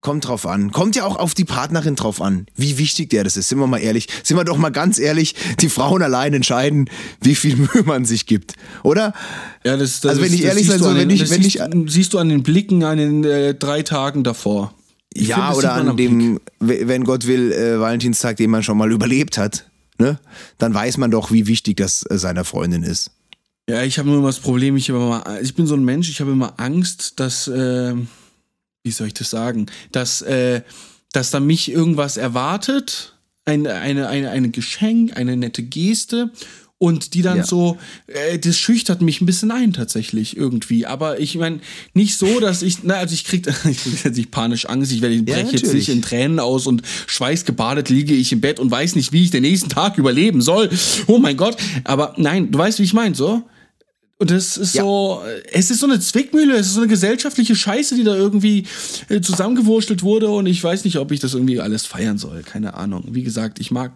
Kommt drauf an. Kommt ja auch auf die Partnerin drauf an, wie wichtig der das ist. Sind wir mal ehrlich. Sind wir doch mal ganz ehrlich, die Frauen allein entscheiden, wie viel Mühe man sich gibt. Oder? ja, das, das, also wenn das- ich ehrlich sein soll, wenn den- ich- wenn siehst, ich- siehst du an den Blicken an den äh, drei Tagen davor. Ich ja, find, das oder an dem, w- wenn Gott will, äh, Valentinstag, den man schon mal überlebt hat. Ne? Dann weiß man doch, wie wichtig das äh, seiner Freundin ist. Ja, ich habe nur immer das Problem, ich, immer, ich bin so ein Mensch, ich habe immer Angst, dass, äh, wie soll ich das sagen, dass, äh, dass da mich irgendwas erwartet, ein, eine, eine, eine Geschenk, eine nette Geste und die dann Ja. so, äh, das schüchtert mich ein bisschen ein tatsächlich irgendwie. Aber ich meine, nicht so, dass ich, na, also ich krieg, ich krieg jetzt nicht panisch Angst, ich werde, ich Ja, breche jetzt natürlich. nicht in Tränen aus und schweißgebadet liege ich im Bett und weiß nicht, wie ich den nächsten Tag überleben soll. Oh mein Gott. Aber nein, du weißt, wie ich meine, so. Und das ist Ja. so, es ist so eine Zwickmühle, es ist so eine gesellschaftliche Scheiße, die da irgendwie äh, zusammengewurschtelt wurde und ich weiß nicht, ob ich das irgendwie alles feiern soll. Keine Ahnung. Wie gesagt, ich mag,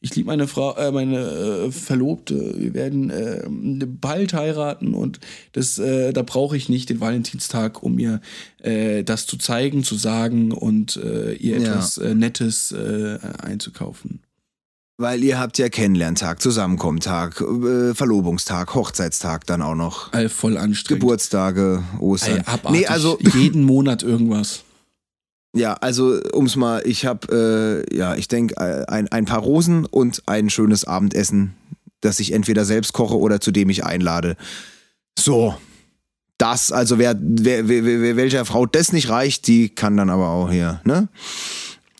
ich liebe meine Frau, äh, meine äh, Verlobte. Wir werden äh, bald heiraten und das, äh, da brauche ich nicht den Valentinstag, um ihr äh, das zu zeigen, zu sagen und äh, ihr Ja. etwas äh, Nettes äh, einzukaufen. Weil ihr habt ja Kennenlerntag, Zusammenkommentag, äh, Verlobungstag, Hochzeitstag dann auch noch. All voll anstrengend. Geburtstage, Ostern. Ey, abartig. nee, also jeden Monat irgendwas. ja, also ums mal, ich habe äh, ja, ich denke ein, ein paar Rosen und ein schönes Abendessen, das ich entweder selbst koche oder zu dem ich einlade. So. Das, also wer, wer, wer, wer welcher Frau das nicht reicht, die kann dann aber auch hier, ne?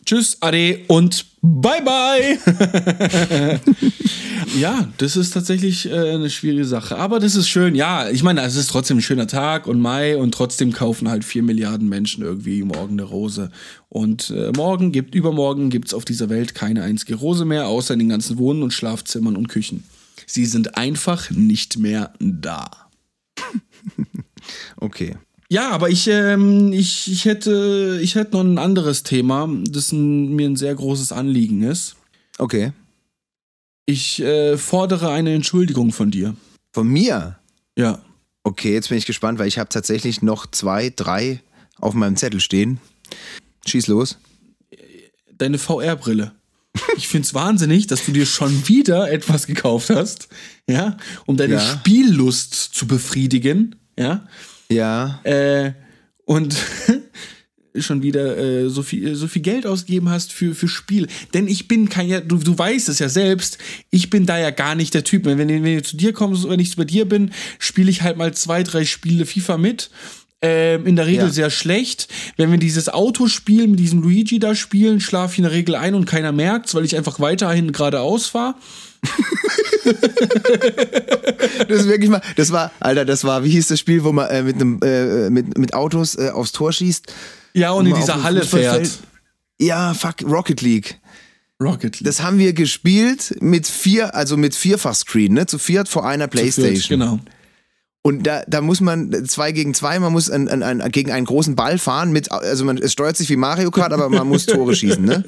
Tschüss, Ade und bye bye. ja, das ist tatsächlich äh, eine schwierige Sache. Aber das ist schön. Ja, ich meine, es ist trotzdem ein schöner Tag und Mai und trotzdem kaufen halt vier Milliarden Menschen irgendwie morgen eine Rose. Und äh, morgen gibt, übermorgen gibt es auf dieser Welt keine einzige Rose mehr, außer in den ganzen Wohnen und Schlafzimmern und Küchen. Sie sind einfach nicht mehr da. Okay. Ja, aber ich, ähm, ich, ich, hätte, ich hätte noch ein anderes Thema, das ein, mir ein sehr großes Anliegen ist. Okay. Ich äh, fordere eine Entschuldigung von dir. Von mir? Ja. Okay, jetzt bin ich gespannt, weil ich habe tatsächlich noch zwei, drei auf meinem Zettel stehen. Schieß los. Deine VR-Brille. Ich find's wahnsinnig, dass du dir schon wieder etwas gekauft hast, ja, um deine Ja. Spiellust zu befriedigen, ja. Ja. Äh, und schon wieder äh, so viel so viel Geld ausgegeben hast für für Spiel, denn ich bin kein ja du, du weißt es ja selbst, ich bin da ja gar nicht der Typ, wenn wenn, wenn ich zu dir komme, wenn ich bei dir bin, spiele ich halt mal zwei, drei Spiele FIFA mit. Ähm, in der Regel Ja. sehr schlecht. Wenn wir dieses Autospiel mit diesem Luigi da spielen, schlafe ich in der Regel ein und keiner merkt's, weil ich einfach weiterhin geradeaus fahre. Das ist wirklich mal, das war, Alter, das war, wie hieß das Spiel, wo man äh, mit einem, äh, mit, mit Autos äh, aufs Tor schießt? Ja, und in dieser Halle fährt. Ja, fuck, Rocket League. Rocket League. Das haben wir gespielt mit vier, also mit Vierfachscreen, ne? Zu viert vor einer Playstation. Genau. Und da, da muss man zwei gegen zwei, man muss an, an, an, gegen einen großen Ball fahren mit, also man, es steuert sich wie Mario Kart, aber man muss Tore schießen, ne?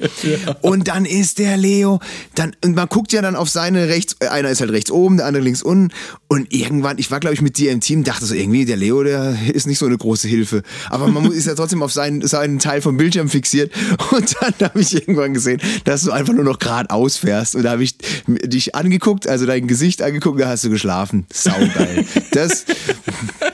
Und dann ist der Leo, dann, und man guckt ja dann auf seine rechts, äh, einer ist halt rechts oben, der andere links unten. Und irgendwann, ich war glaube ich mit dir im Team, dachte so irgendwie, der Leo, der ist nicht so eine große Hilfe. Aber man muss, ist ja trotzdem auf seinen, seinen Teil vom Bildschirm fixiert. Und dann habe ich irgendwann gesehen, dass du einfach nur noch geradeaus fährst. Und da habe ich dich angeguckt, also dein Gesicht angeguckt, da hast du geschlafen. Saugeil. Das,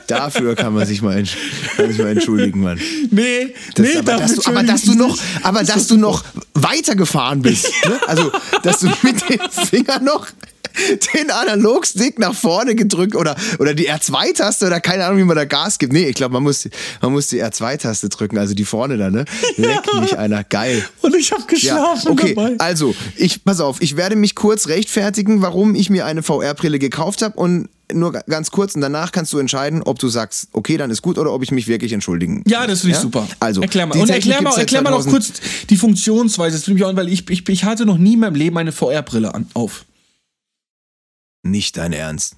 Dafür kann man sich mal, entsch kann sich mal entschuldigen, Mann. Nee, Das, nee, aber, dass du, aber dass du noch, aber dass du noch weitergefahren bist. Ne? Also, dass du mit dem Finger noch den Analogstick nach vorne gedrückt oder, oder die R2-Taste oder keine Ahnung, wie man da Gas gibt. Nee, ich glaube, man muss, man muss die R2-Taste drücken, also die vorne da, ne? Leck mich einer, geil. Und ich habe Ja, geschlafen okay, dabei. also, ich, pass auf, ich werde mich kurz rechtfertigen, warum ich mir eine VR-Brille gekauft habe und nur ga- ganz kurz und danach kannst du entscheiden, ob du sagst, okay, dann ist gut oder ob ich mich wirklich entschuldigen. Ja, das finde ich Ja? super. Also, erklär mal. Und erklär mal, erklär mal noch 2000 kurz die Funktionsweise. Das mich auch, weil ich, ich, ich hatte noch nie in meinem Leben eine VR-Brille an, auf. Nicht dein Ernst.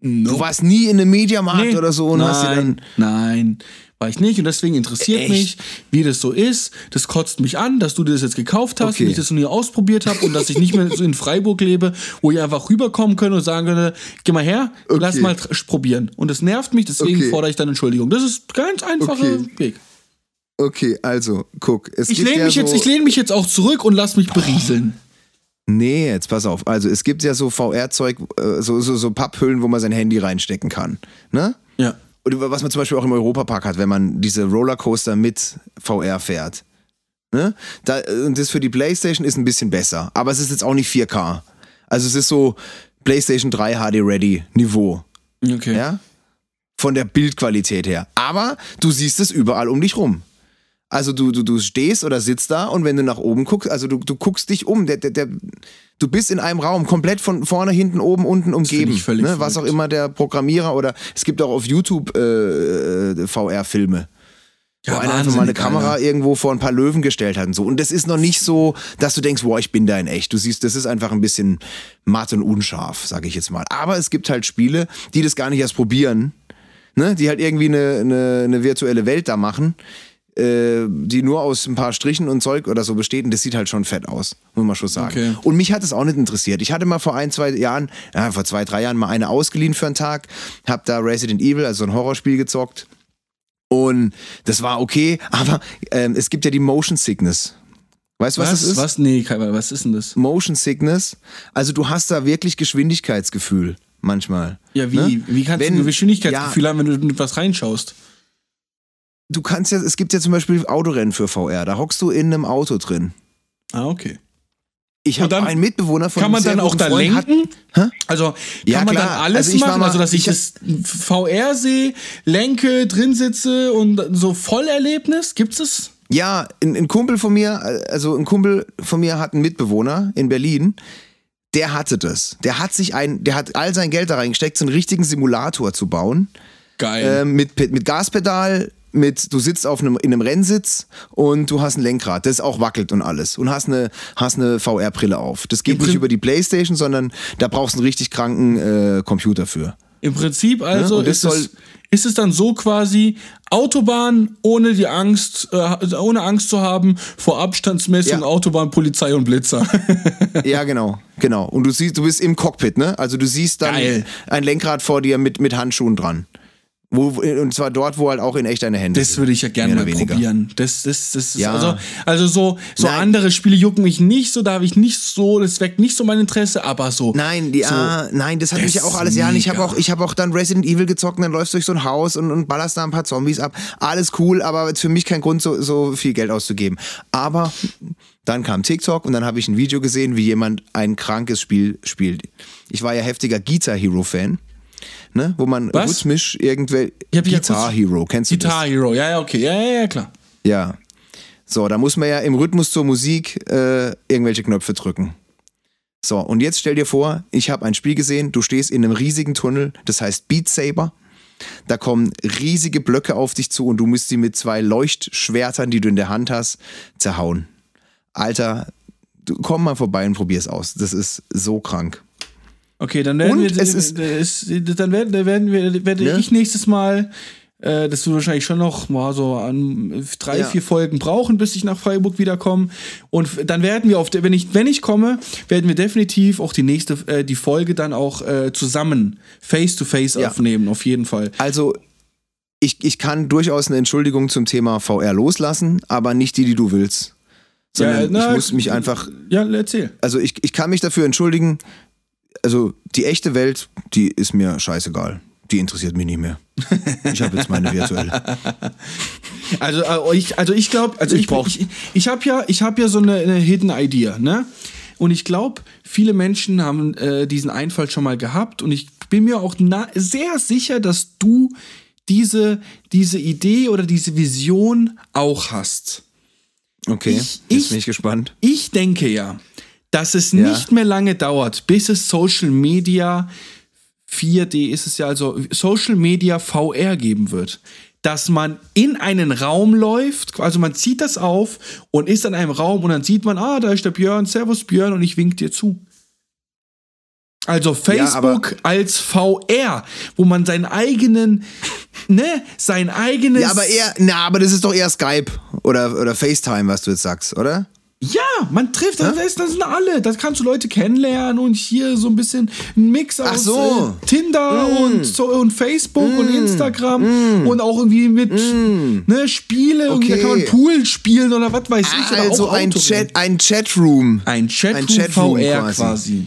Du warst nie in einem Mediamarkt Nee. oder so und nein, hast dir dann. Nein, war ich nicht. Und deswegen interessiert Echt? mich, wie das so ist. Das kotzt mich an, dass du dir das jetzt gekauft hast Okay. und ich das noch nie ausprobiert habe und dass ich nicht mehr so in Freiburg lebe, wo ich einfach rüberkommen könnte und sagen könnte, geh mal her, lass Okay. mal tr- probieren. Und das nervt mich, deswegen Okay. fordere ich dann Entschuldigung. Das ist ganz einfacher. Weg. Okay, also, guck. Ich lehne ja mich, so, jetzt, ich lehne mich jetzt auch zurück und lass mich berieseln. Nee, jetzt pass auf. Also, es gibt ja so VR-Zeug, äh, so, so, so Papphüllen, wo man sein Handy reinstecken kann. Ne? Ja. Oder was man zum Beispiel auch im Europapark hat, wenn man diese Rollercoaster mit VR fährt. Ne? Da, und das für die Playstation ist ein bisschen besser. Aber es ist jetzt auch nicht 4K. Also es ist so Playstation 3 HD Ready Niveau. Okay. Ja? Von der Bildqualität her. Aber du siehst es überall um dich rum. Also du, du, du stehst oder sitzt da und wenn du nach oben guckst, also du, du guckst dich um, der, der, der, du bist in einem Raum, komplett von vorne, hinten, oben, unten umgeben. völlig ne? Was auch immer der Programmierer oder es gibt auch auf YouTube äh, äh, VR-Filme. wo einer einfach mal eine Kamera Alter. irgendwo vor ein paar Löwen gestellt hat und so. Und das ist noch nicht so, dass du denkst, boah, ich bin da in echt. Du siehst, das ist einfach ein bisschen matt und unscharf, sage ich jetzt mal. Aber es gibt halt Spiele, die das gar nicht erst probieren, ne? die halt irgendwie eine, eine, eine virtuelle Welt da machen, äh, die nur aus ein paar Strichen und Zeug oder so besteht. Und das sieht halt schon fett aus, muss man schon sagen. Okay. Und mich hat es auch nicht interessiert. Ich hatte mal vor ein, zwei Jahren, ja, vor zwei, drei Jahren mal eine ausgeliehen für einen Tag, hab da Resident Evil, also so ein Horrorspiel gezockt. Und das war okay, aber ähm, es gibt ja die Motion Sickness. Weißt du, was, Was? das ist? Was? Nee, was ist denn das? Motion Sickness. Also du hast da wirklich Geschwindigkeitsgefühl manchmal. Ja, wie? Ne? Wie kannst Wenn- du ein Geschwindigkeitsgefühl haben, wenn du mit was reinschaust? Du kannst ja, es gibt ja zum Beispiel Autorennen für VR. Da hockst du in einem Auto drin. Ah, okay. Ich habe einen Mitbewohner von Kann man dann auch da Freund, hat- lenken? Hä? Also kann Ja, man klar. dann alles Also machen? mal- also dass ich, ich- das VR sehe, lenke, drin sitze und so Vollerlebnis? Gibt's es? Ja, ein, ein Kumpel von mir, also ein Kumpel von mir hat einen Mitbewohner in Berlin. Der hatte das. Der hat sich ein, der hat all sein Geld da reingesteckt, so einen richtigen Simulator zu bauen. Geil. Ähm, mit, mit Gaspedal, mit, du sitzt auf einem, in einem Rennsitz und du hast ein Lenkrad, das auch wackelt und alles. Und hast eine, hast eine VR-Brille auf. Das geht Im nicht über die Playstation, sondern da brauchst du einen richtig kranken äh, Computer für. Im Prinzip also und das ist, es, ist es dann so quasi Autobahn ohne die Angst, äh, ohne Angst zu haben vor Abstandsmessung, Ja. Autobahn, Polizei und Blitzer. Ja, genau, genau. Und du siehst, du bist im Cockpit, ne? Also du siehst dann Geil. ein Lenkrad vor dir mit, mit Handschuhen dran. Wo, und zwar dort, wo halt auch in echt deine Hände Das würde ich ja gerne mal weniger. probieren. Das, das, das ist Ja. also, also so, so Nein. andere Spiele jucken mich nicht so, da habe ich nicht so, das weckt nicht so mein Interesse, aber so. Nein, die, so, ah, nein, das hat das mich ja auch alles. Ja, ich habe auch, ich habe auch dann Resident Evil gezockt und dann läufst du durch so ein Haus und, und ballerst da ein paar Zombies ab. Alles cool, aber jetzt für mich kein Grund, so, so viel Geld auszugeben. Aber dann kam TikTok und dann habe ich ein Video gesehen, wie jemand ein krankes Spiel spielt. Ich war ja heftiger Guitar Hero Fan. Ne, wo man Was? rhythmisch irgendwelche Guitar Hero, kennst du das? Guitar Hero, ja, ja, okay, ja, ja, ja, klar. Ja. So, da muss man ja im Rhythmus zur Musik äh, irgendwelche Knöpfe drücken. So, und jetzt stell dir vor, ich habe ein Spiel gesehen, du stehst in einem riesigen Tunnel, das heißt Beat Saber. Da kommen riesige Blöcke auf dich zu und du musst sie mit zwei Leuchtschwertern, die du in der Hand hast, zerhauen. Alter, komm mal vorbei und probier's aus. Das ist so krank. Okay, dann werden Und wir, es ist- dann werden, dann werden wir, werde Ne? ich nächstes Mal, äh, das wird wahrscheinlich schon noch mal so an drei, Ja. vier Folgen brauchen, bis ich nach Freiburg wiederkomme. Und dann werden wir auf der, wenn ich, wenn ich komme, werden wir definitiv auch die nächste, äh, die Folge dann auch äh, zusammen face to face Ja. aufnehmen, auf jeden Fall. Also, ich, ich kann durchaus eine Entschuldigung zum Thema VR loslassen, aber nicht die, die du willst. Sondern na, ich muss mich einfach Ja, erzähl. also ich, ich kann mich dafür entschuldigen. Also die echte Welt, die ist mir scheißegal. die interessiert mich nicht mehr. Ich habe jetzt meine virtuelle. Also äh, ich, also ich glaube, also ich, Ich brauch- ich, ich habe ja, ich habe ja so eine, eine Hidden Idea, ne? Und ich glaube, viele Menschen haben äh, diesen Einfall schon mal gehabt und ich bin mir auch sehr sicher, dass du diese, diese Idee oder diese Vision auch hast. Okay, Ich- jetzt ich- bin ich gespannt. Ich denke ja, dass es Ja. nicht mehr lange dauert, bis es Social Media 4D ist es ja, also Social Media VR geben wird. Dass man in einen Raum läuft, also man zieht das auf und ist in einem Raum und dann sieht man, ah, da ist der Björn, Servus Björn und ich wink dir zu. Also Facebook als VR, wo man seinen eigenen, ne, sein eigenes. Ja, aber eher, na, aber das ist doch eher Skype oder, oder FaceTime, was du jetzt sagst, oder? Ja, man trifft, das, das, das sind alle. Da kannst du Leute kennenlernen und hier so ein bisschen ein Mix aus so. äh, Tinder Mm. und, so, und Facebook und Instagram und auch irgendwie mit ne, Spiele. Irgendwie, da Okay. kann man Pool spielen oder was weiß ich. Oder Also auch ein. Chat, ein Chatroom. Ein Chatroom, Ein Chatroom VR quasi. quasi.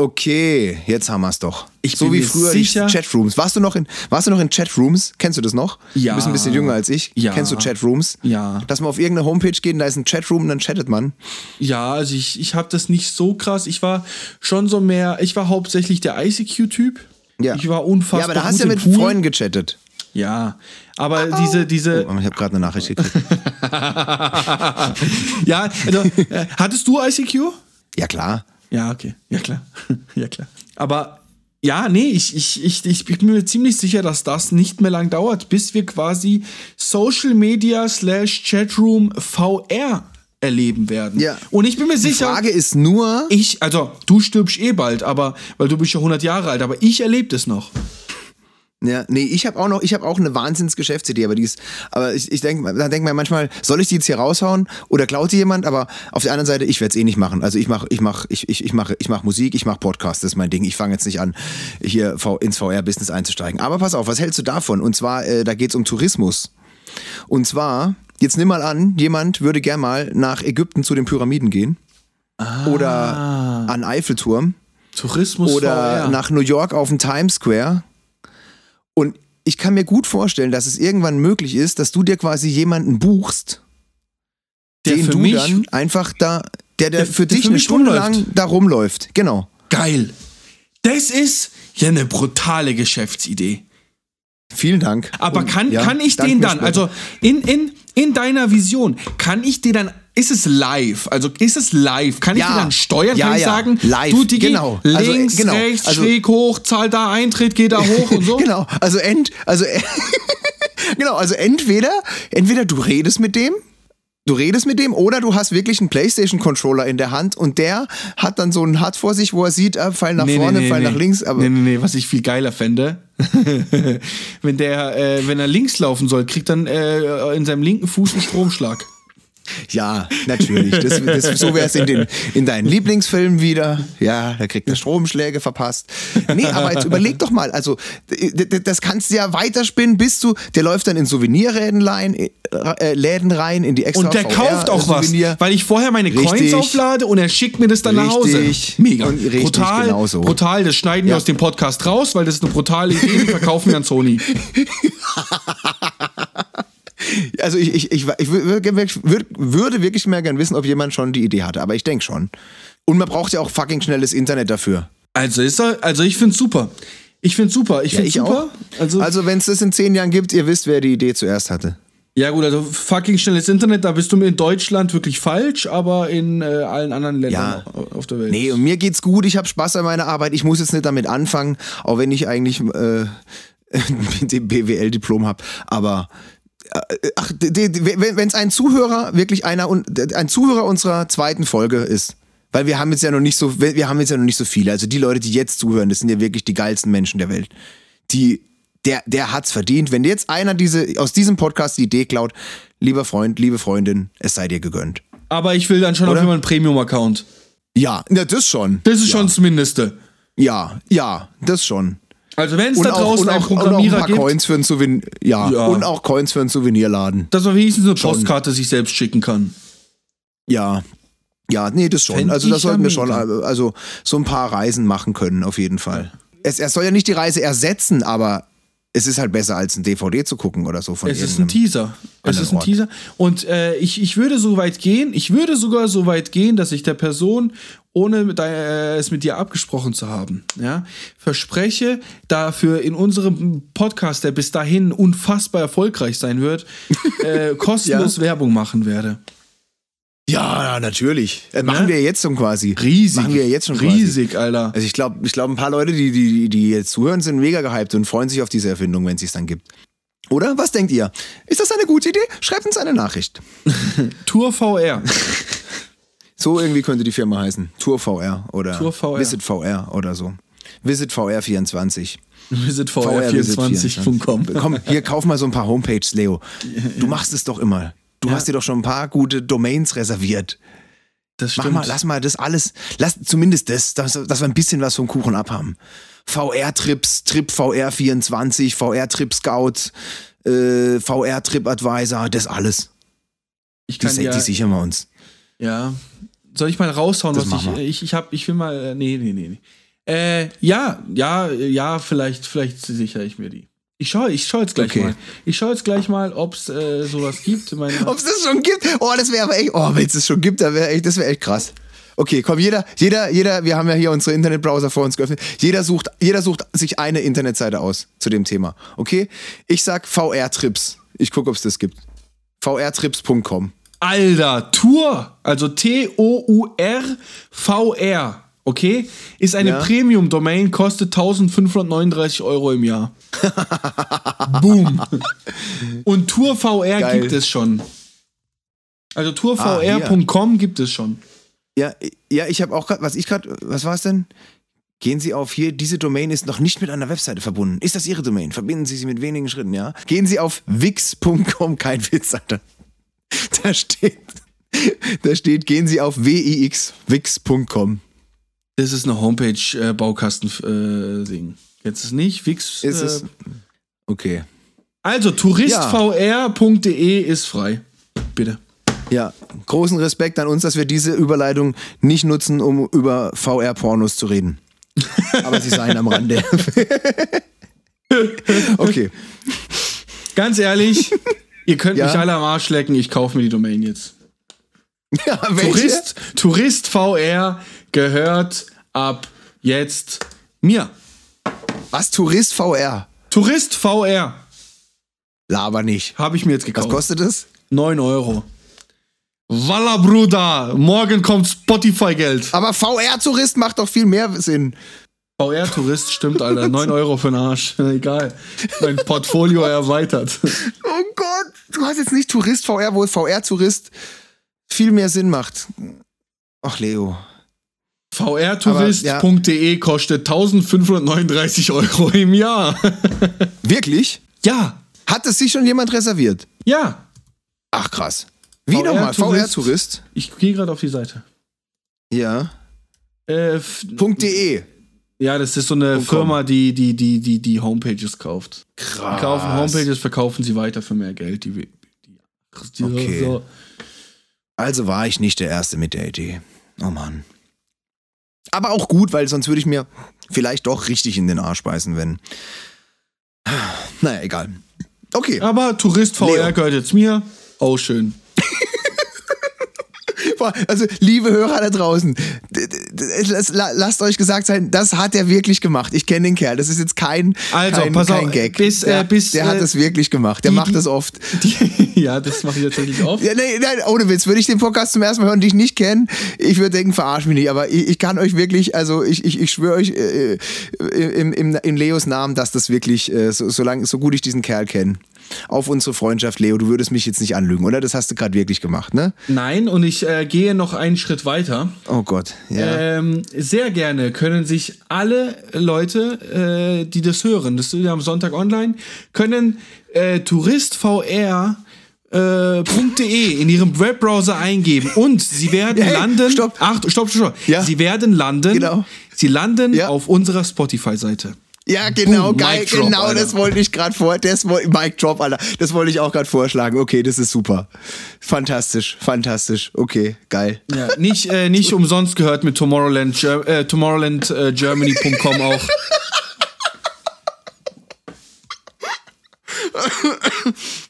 Okay, jetzt haben wir es doch. Ich so bin wie früher sicher- die Chatrooms. Warst du noch in warst du noch in Chatrooms? Kennst du das noch? Ja. Du bist ein bisschen jünger als ich. Ja. Kennst du Chatrooms? Ja. Dass man auf irgendeine Homepage geht und da ist ein Chatroom und dann chattet man. Ja, also ich, ich habe das nicht so krass. Ich war schon so mehr, ich war hauptsächlich der ICQ-Typ. Ja. Ich war unfassbar Ja, aber da hast du ja mit Pool. Freunden gechattet. Ja, aber diese, diese, Oh, ich habe gerade eine Nachricht gekriegt. ja, also, äh, hattest du ICQ? ja, klar. Ja, okay. Ja, klar. ja, klar. Aber ja, nee, ich, ich, ich, ich bin mir ziemlich sicher, dass das nicht mehr lang dauert, bis wir quasi Social Media slash Chatroom VR erleben werden. Ja. Und ich bin mir Die sicher, Frage ist nur, ich, also du stirbst eh bald, aber, weil du bist ja 100 Jahre alt, aber ich erlebe das noch. Ja, nee, ich habe auch noch, ich habe auch eine Wahnsinns-Geschäftsidee, aber die ist, aber ich, ich denke, da denkt man manchmal, soll ich die jetzt hier raushauen oder klaut die jemand? Aber auf der anderen Seite, ich werde es eh nicht machen. Also ich mache, ich mache, ich, ich, ich mache, ich mache Musik, ich mache Podcast, das ist mein Ding. Ich fange jetzt nicht an, hier ins VR-Business einzusteigen. Aber pass auf, was hältst du davon? Und zwar, äh, da geht's um Tourismus. Und zwar, jetzt nimm mal an, jemand würde gern mal nach Ägypten zu den Pyramiden gehen. Oder an Eiffelturm Tourismus oder VR. nach New York auf den Times Square. Ich kann mir gut vorstellen, dass es irgendwann möglich ist, dass du dir quasi jemanden buchst, Der den für du dann einfach da, der, der, Der- für der dich für eine Stunde rumläuft. lang da rumläuft. Genau. Geil. Das ist ja eine brutale Geschäftsidee. Vielen Dank. Aber Und, kann, ja, kann ich den dann, später. also in, in, in deiner Vision, kann ich dir dann, ist es live? Also ist es live? Kann ich Ja. dir dann steuern? Ja, kann ich ja. sagen, Live, du Digi, genau. Also, äh, links, genau. rechts, Also- schräg hoch, zahl da Eintritt, geh da hoch und so? Genau, also ent, also genau, also entweder entweder du redest mit dem, du redest mit dem oder du hast wirklich einen PlayStation Controller in der Hand und der hat dann so einen Hut vor sich, wo er sieht, ah, Pfeil nach vorne, Pfeil nach links, aber nee, nee, nee, was ich viel geiler fände, wenn der, äh, wenn er links laufen soll, kriegt dann äh, in seinem linken Fuß einen Stromschlag. Ja, natürlich, das, das, so wäre es in, den, in deinen Lieblingsfilmen wieder, ja, da kriegt er Stromschläge verpasst. Nee, aber jetzt überleg doch mal, also das kannst du ja weiterspinnen, bis du, der läuft dann in Souvenirläden rein, äh, Läden rein, in die extra Und der kauft auch was, Souvenir. weil ich vorher meine Coins Richtig. auflade und er schickt mir das dann nach Hause. Richtig. Mega. Und richtig, brutal, genau so. brutal. Das schneiden wir Ja. aus dem Podcast raus, weil das ist eine brutale Idee, die verkaufen wir an Sony. Also ich, ich, ich, ich würde, wirklich mehr gern wissen, ob jemand schon die Idee hatte, aber ich denke schon. Und man braucht ja auch fucking schnelles Internet dafür. Also ist er, also ich find's super. Ich find's super. Ich Ja, find's ich super. auch. Also, Also wenn es das in zehn Jahren gibt, ihr wisst, wer die Idee zuerst hatte. ja gut, also fucking schnelles Internet, da bist du mir in Deutschland wirklich falsch, aber in äh, allen anderen Ländern auf der Welt. Nee, und mir geht's gut, ich habe Spaß an meiner Arbeit, ich muss jetzt nicht damit anfangen, auch wenn ich eigentlich äh, den BWL-Diplom habe. Aber ach, wenn es ein Zuhörer, wirklich einer und ein Zuhörer unserer zweiten Folge ist, weil wir haben jetzt ja noch nicht so, wir haben jetzt ja noch nicht so viele. Also die Leute, die jetzt zuhören, das sind ja wirklich die geilsten Menschen der Welt. Die, der, der hat's verdient. Wenn jetzt einer diese, aus diesem Podcast die Idee klaut, lieber Freund, liebe Freundin, es sei dir gegönnt. Aber ich will dann schon auf Oder? jeden Fall einen Premium-Account. Ja, ja, das schon. Das ist ja. schon das Mindeste. Ja, ja, das schon. Also wenn es da draußen einen auch, und auch ein Programmierer gibt, Coins für ein Souvenir. Ja, Ja. und auch Coins für einen Souvenirladen. dass man wenigstens eine Postkarte sich selbst schicken kann. Ja. Ja, nee, das schon. Fänd also das sollten wir schon, also so ein paar Reisen machen können, auf jeden Fall. es, er soll ja nicht die Reise ersetzen, aber es ist halt besser als ein DVD zu gucken oder so von Es ist ein Teaser. Es ist ein Ort. Teaser. Und äh, ich, ich würde so weit gehen, ich würde sogar so weit gehen, dass ich der Person, ohne äh, es mit dir abgesprochen zu haben, ja, verspreche, dafür in unserem Podcast, der bis dahin unfassbar erfolgreich sein wird, äh, kostenlos Werbung machen werde. Ja, natürlich. Äh, machen Ne? wir jetzt schon quasi. Riesig. Machen wir jetzt schon quasi. Riesig, Alter. Also ich glaube, ich glaub, ein paar Leute, die, die, die jetzt zuhören, sind mega gehypt und freuen sich auf diese Erfindung, wenn es sich dann gibt. Oder? Was denkt ihr? Ist das eine gute Idee? Schreibt uns eine Nachricht. Tour VR. So irgendwie könnte die Firma heißen. Tour VR oder Tour VR. Visit VR oder so. Visit VR 24. Visit Visit VR24.com. Komm, hier kauf mal so ein paar Homepages, Leo. Du machst es doch immer. Du Ja. hast dir doch schon ein paar gute Domains reserviert. Das Mach stimmt. mal, lass mal das alles, lass zumindest das, dass, dass wir ein bisschen was vom Kuchen abhaben. VR-Trips, Trip VR24, VR-Trip Scout, äh, VR-Trip Advisor, das alles. ich Die, kann si- ja, die sichern wir uns. Ja. Soll ich mal raushauen, Das was ich, ich, ich hab, ich will mal, äh, nee, nee, nee, nee. Äh, ja, ja, ja, vielleicht, vielleicht sichere ich mir die. Ich schaue, ich schaue jetzt gleich Okay. mal. Ich schaue jetzt gleich mal, ob es äh, sowas gibt. Ob es das schon gibt? Oh, das wäre aber echt, oh, wenn es das schon gibt, dann wäre echt, das wäre echt krass. Okay, komm, jeder, jeder, jeder, wir haben ja hier unsere Internetbrowser vor uns geöffnet. Jeder sucht, jeder sucht sich eine Internetseite aus zu dem Thema. Okay? Ich sag VR-Trips. Ich gucke, ob es das gibt. vrtrips.com. Alter, Tour, also T-O-U-R-V-R, okay, ist eine Ja. Premium-Domain, kostet 1539 Euro im Jahr. Boom. Und Tour VR Geil. gibt es schon. Also Ah, tourvr.com gibt es schon. Ja, ja, ich habe auch gerade, was ich gerade, was war es denn? Gehen Sie auf hier, diese Domain ist noch nicht mit einer Webseite verbunden. Ist das Ihre Domain? Verbinden Sie sie mit wenigen Schritten, ja? Gehen Sie auf wix.com, kein Witz, Alter. Da steht, da steht, gehen Sie auf wix, wix.com. Das ist eine Homepage-Baukasten-Ding. Jetzt ist nicht Wix. Ist äh, es? Okay. Also, touristvr.de ist frei. Bitte. Ja, großen Respekt an uns, dass wir diese Überleitung nicht nutzen, um über VR-Pornos zu reden. Aber sie seien am Rande. okay. Ganz ehrlich, ihr könnt Ja. mich alle am Arsch lecken, ich kaufe mir die Domain jetzt. Ja? Tourist, Tourist VR gehört ab jetzt mir. Was? Tourist VR? Tourist VR Laber nicht. habe ich mir jetzt Was gekauft. kostet es? 9 Euro. Walla, Bruder, morgen kommt Spotify-Geld. Aber VR-Tourist macht doch viel mehr Sinn. VR-Tourist stimmt, Alter. 9 Euro für den Arsch. Egal. Mein Portfolio erweitert. Oh Gott, du hast jetzt nicht Tourist VR, wo VR-Tourist viel mehr Sinn macht. Ach, Leo. vrtourist.de kostet 1539 Euro im Jahr. Wirklich? ja, Hat es sich schon jemand reserviert? ja. Ach, krass. Wie nochmal? Tourist. VR-Tourist? Ich gehe gerade auf die Seite. Ja. Äh, .de. ja, das ist so eine com. Firma, die die, die, die, die Homepages kauft. Krass. Die kaufen Homepages, verkaufen sie weiter für mehr Geld. Die, die, die, Okay. so. Also war ich nicht der Erste mit der Idee. Oh Mann. Aber auch gut, weil sonst würde ich mir vielleicht doch richtig in den Arsch beißen, wenn. Naja, egal. Okay. Aber Tourist VR Leo. gehört jetzt mir. Oh, schön. Also, liebe Hörer da draußen, lasst- euch gesagt sein, das hat er wirklich gemacht. Ich kenne den Kerl. Das ist jetzt kein, Also, kein, pass auf, kein Gag. bis, der äh, bis, der hat äh, das wirklich gemacht. Der die- macht das oft. Die, ja, das mache ich tatsächlich oft. Ja, nee, nein, ohne Witz. Würde ich den Podcast zum ersten Mal hören und dich nicht kennen, ich würde denken, verarsch mich nicht. Aber ich, ich kann euch wirklich, also ich, ich, ich schwöre euch äh, im, im, in Leos Namen, dass das wirklich, äh, so, so, lang, so gut ich diesen Kerl kenne, auf unsere Freundschaft, Leo, du würdest mich jetzt nicht anlügen, oder? Das hast du gerade wirklich gemacht, ne? Nein, und ich äh, gehe noch einen Schritt weiter. Oh Gott, ja. Ähm, sehr gerne können sich alle Leute, äh, die das hören, das ist ja am Sonntag online, können äh, touristvr äh, .de in ihrem Webbrowser eingeben und sie werden Hey, landen. stopp. Ach, stopp, stopp, stopp. Ja. Sie werden landen. Genau. Sie landen Ja. auf unserer Spotify-Seite. Ja, genau, Boom, geil, Drop, genau, Alter. das wollte ich gerade vor, das Mike Drop, Alter, das wollte ich auch gerade vorschlagen. Okay, das ist super. Fantastisch, fantastisch. Okay, geil. Ja, nicht äh, nicht umsonst gehört mit Tomorrowland äh, Tomorrowland äh, Germany.com auch.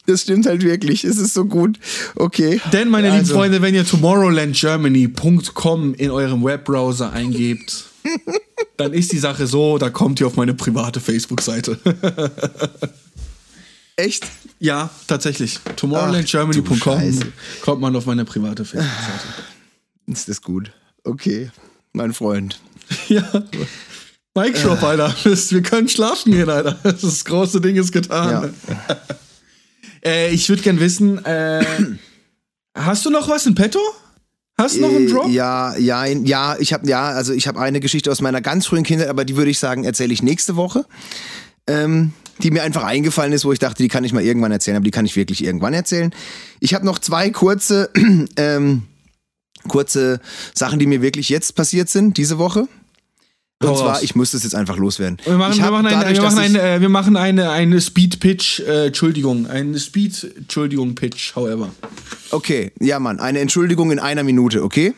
Das stimmt halt wirklich. Es ist so gut. Okay. Denn, meine also. lieben Freunde, wenn ihr tomorrowlandgermany.com in eurem Webbrowser eingebt, dann ist die Sache so, da kommt ihr auf meine private Facebook-Seite. Echt? ja, tatsächlich. Tomorrowlandgermany.com kommt man auf meine private Facebook-Seite. Ist das gut. Okay. Mein Freund. ja. Mike Shop, Alter. Wir können schlafen gehen, Alter. Das große Ding ist getan. äh, ich würde gern wissen, äh, hast du noch was in petto? Hast du noch einen Drop? Äh, Ja, ja, ja, ich habe ja, also ich habe eine Geschichte aus meiner ganz frühen Kindheit, aber die würde ich sagen, erzähle ich nächste Woche. Ähm, die mir einfach eingefallen ist, wo ich dachte, die kann ich mal irgendwann erzählen, aber die kann ich wirklich irgendwann erzählen. Ich habe noch zwei kurze, ähm, kurze Sachen, die mir wirklich jetzt passiert sind, diese Woche. Und zwar, ich muss das jetzt einfach loswerden. Wir machen, wir machen, eine, dadurch, wir dass machen, eine, äh, wir machen eine, eine Speed-Pitch, äh, Entschuldigung, eine Speed, Entschuldigung, Pitch, however. Okay, ja Mann, eine Entschuldigung in einer Minute, okay?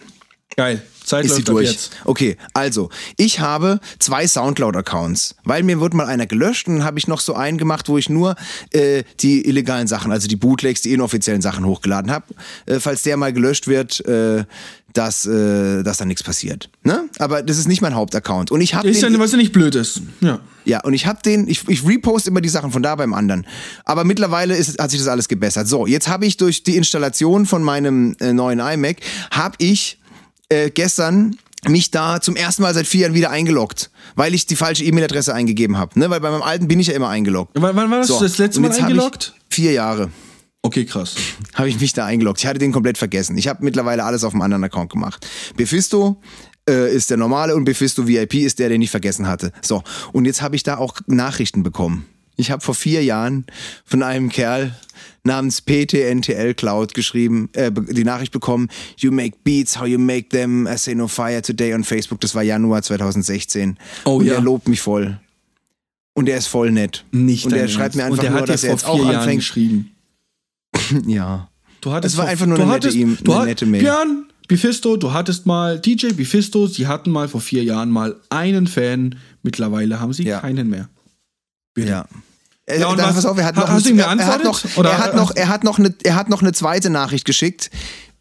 Geil. Zeit ist sie durch. jetzt. Okay, also, ich habe zwei Soundcloud-Accounts, weil mir wurde mal einer gelöscht und dann habe ich noch so einen gemacht, wo ich nur äh, die illegalen Sachen, also die Bootlegs, die inoffiziellen Sachen hochgeladen habe. Äh, falls der mal gelöscht wird, äh, dass, äh, dass da nichts passiert. Ne? Aber das ist nicht mein Hauptaccount. Und ich habe Ist ja, den, was ja nicht blöd ist. Ja. ja, und ich habe den, ich, ich repost immer die Sachen von da beim anderen. Aber mittlerweile ist, hat sich das alles gebessert. So, jetzt habe ich durch die Installation von meinem äh, neuen iMac, habe ich äh, gestern mich da zum ersten Mal seit vier Jahren wieder eingeloggt, weil ich die falsche E-Mail-Adresse eingegeben habe. Ne? Weil bei meinem alten bin ich ja immer eingeloggt. Wann, wann warst du das letzte Mal eingeloggt? Vier Jahre Okay, krass. habe ich mich da eingeloggt. Ich hatte den komplett vergessen. Ich habe mittlerweile alles auf einem anderen Account gemacht. Befisto äh, ist der normale und Befisto VIP ist der, den ich vergessen hatte. So, und jetzt habe ich da auch Nachrichten bekommen. Ich habe vor vier Jahren von einem Kerl namens PTNTL Cloud geschrieben, äh, die Nachricht bekommen, you make beats, how you make them, I say no fire today on Facebook. Das war Januar 2016. Oh und ja. er lobt mich voll. Und er ist voll nett. Nicht Und er schreibt mir einfach nur, hat dass er vor jetzt auch vier Jahren anfängt. geschrieben. Ja. Du hattest Es war vor- einfach nur eine nette hattest, E- du eine nette Mail. Björn, Bifisto, du hattest mal, DJ Bifisto, sie hatten mal vor vier Jahren mal einen Fan, mittlerweile haben sie Ja. keinen mehr. Ja. Äh, Ja, und was- auf, er hat ha- noch, hast du eine- ihm er, hat noch? Oder- er hat noch, er hat noch eine, er hat noch eine zweite Nachricht geschickt.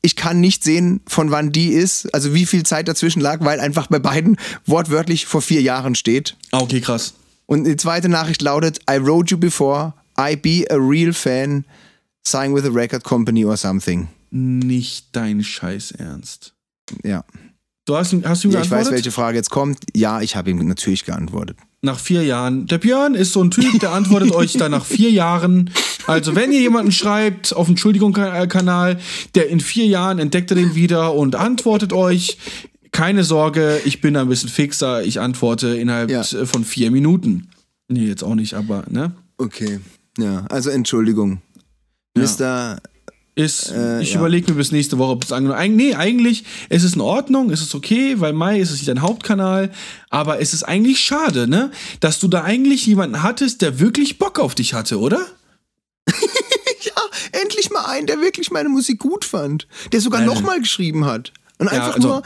Ich kann nicht sehen, von wann die ist, also wie viel Zeit dazwischen lag, weil einfach bei beiden wortwörtlich vor vier Jahren steht. Ah, okay, krass. Und die zweite Nachricht lautet: I wrote you before, I be a real fan, sign with a record company or something. Nicht dein Scheiß Ernst. Ja. Du hast, hast du ihm ja ich geantwortet? weiß, welche Frage jetzt kommt. Ja, ich habe ihm natürlich geantwortet. Nach vier Jahren. Der Björn ist so ein Typ, der antwortet euch dann nach vier Jahren. Also, wenn ihr jemanden schreibt auf dem Entschuldigung-Kanal, der in vier Jahren entdeckt er den wieder und antwortet euch, keine Sorge, ich bin da ein bisschen fixer, ich antworte innerhalb Ja. von vier Minuten. Nee, jetzt auch nicht, aber, ne? Okay. Ja, also Entschuldigung. Mr. Ist, Äh, ich ja. überlege mir bis nächste Woche, ob es angenommen. Eig nee, eigentlich ist es in Ordnung, ist es okay, weil Mai ist es nicht dein Hauptkanal, aber es ist eigentlich schade, ne? Dass du da eigentlich jemanden hattest, der wirklich Bock auf dich hatte, oder? Ja, endlich mal einen, der wirklich meine Musik gut fand. Der sogar nochmal geschrieben hat. Und Ja, einfach also, nur.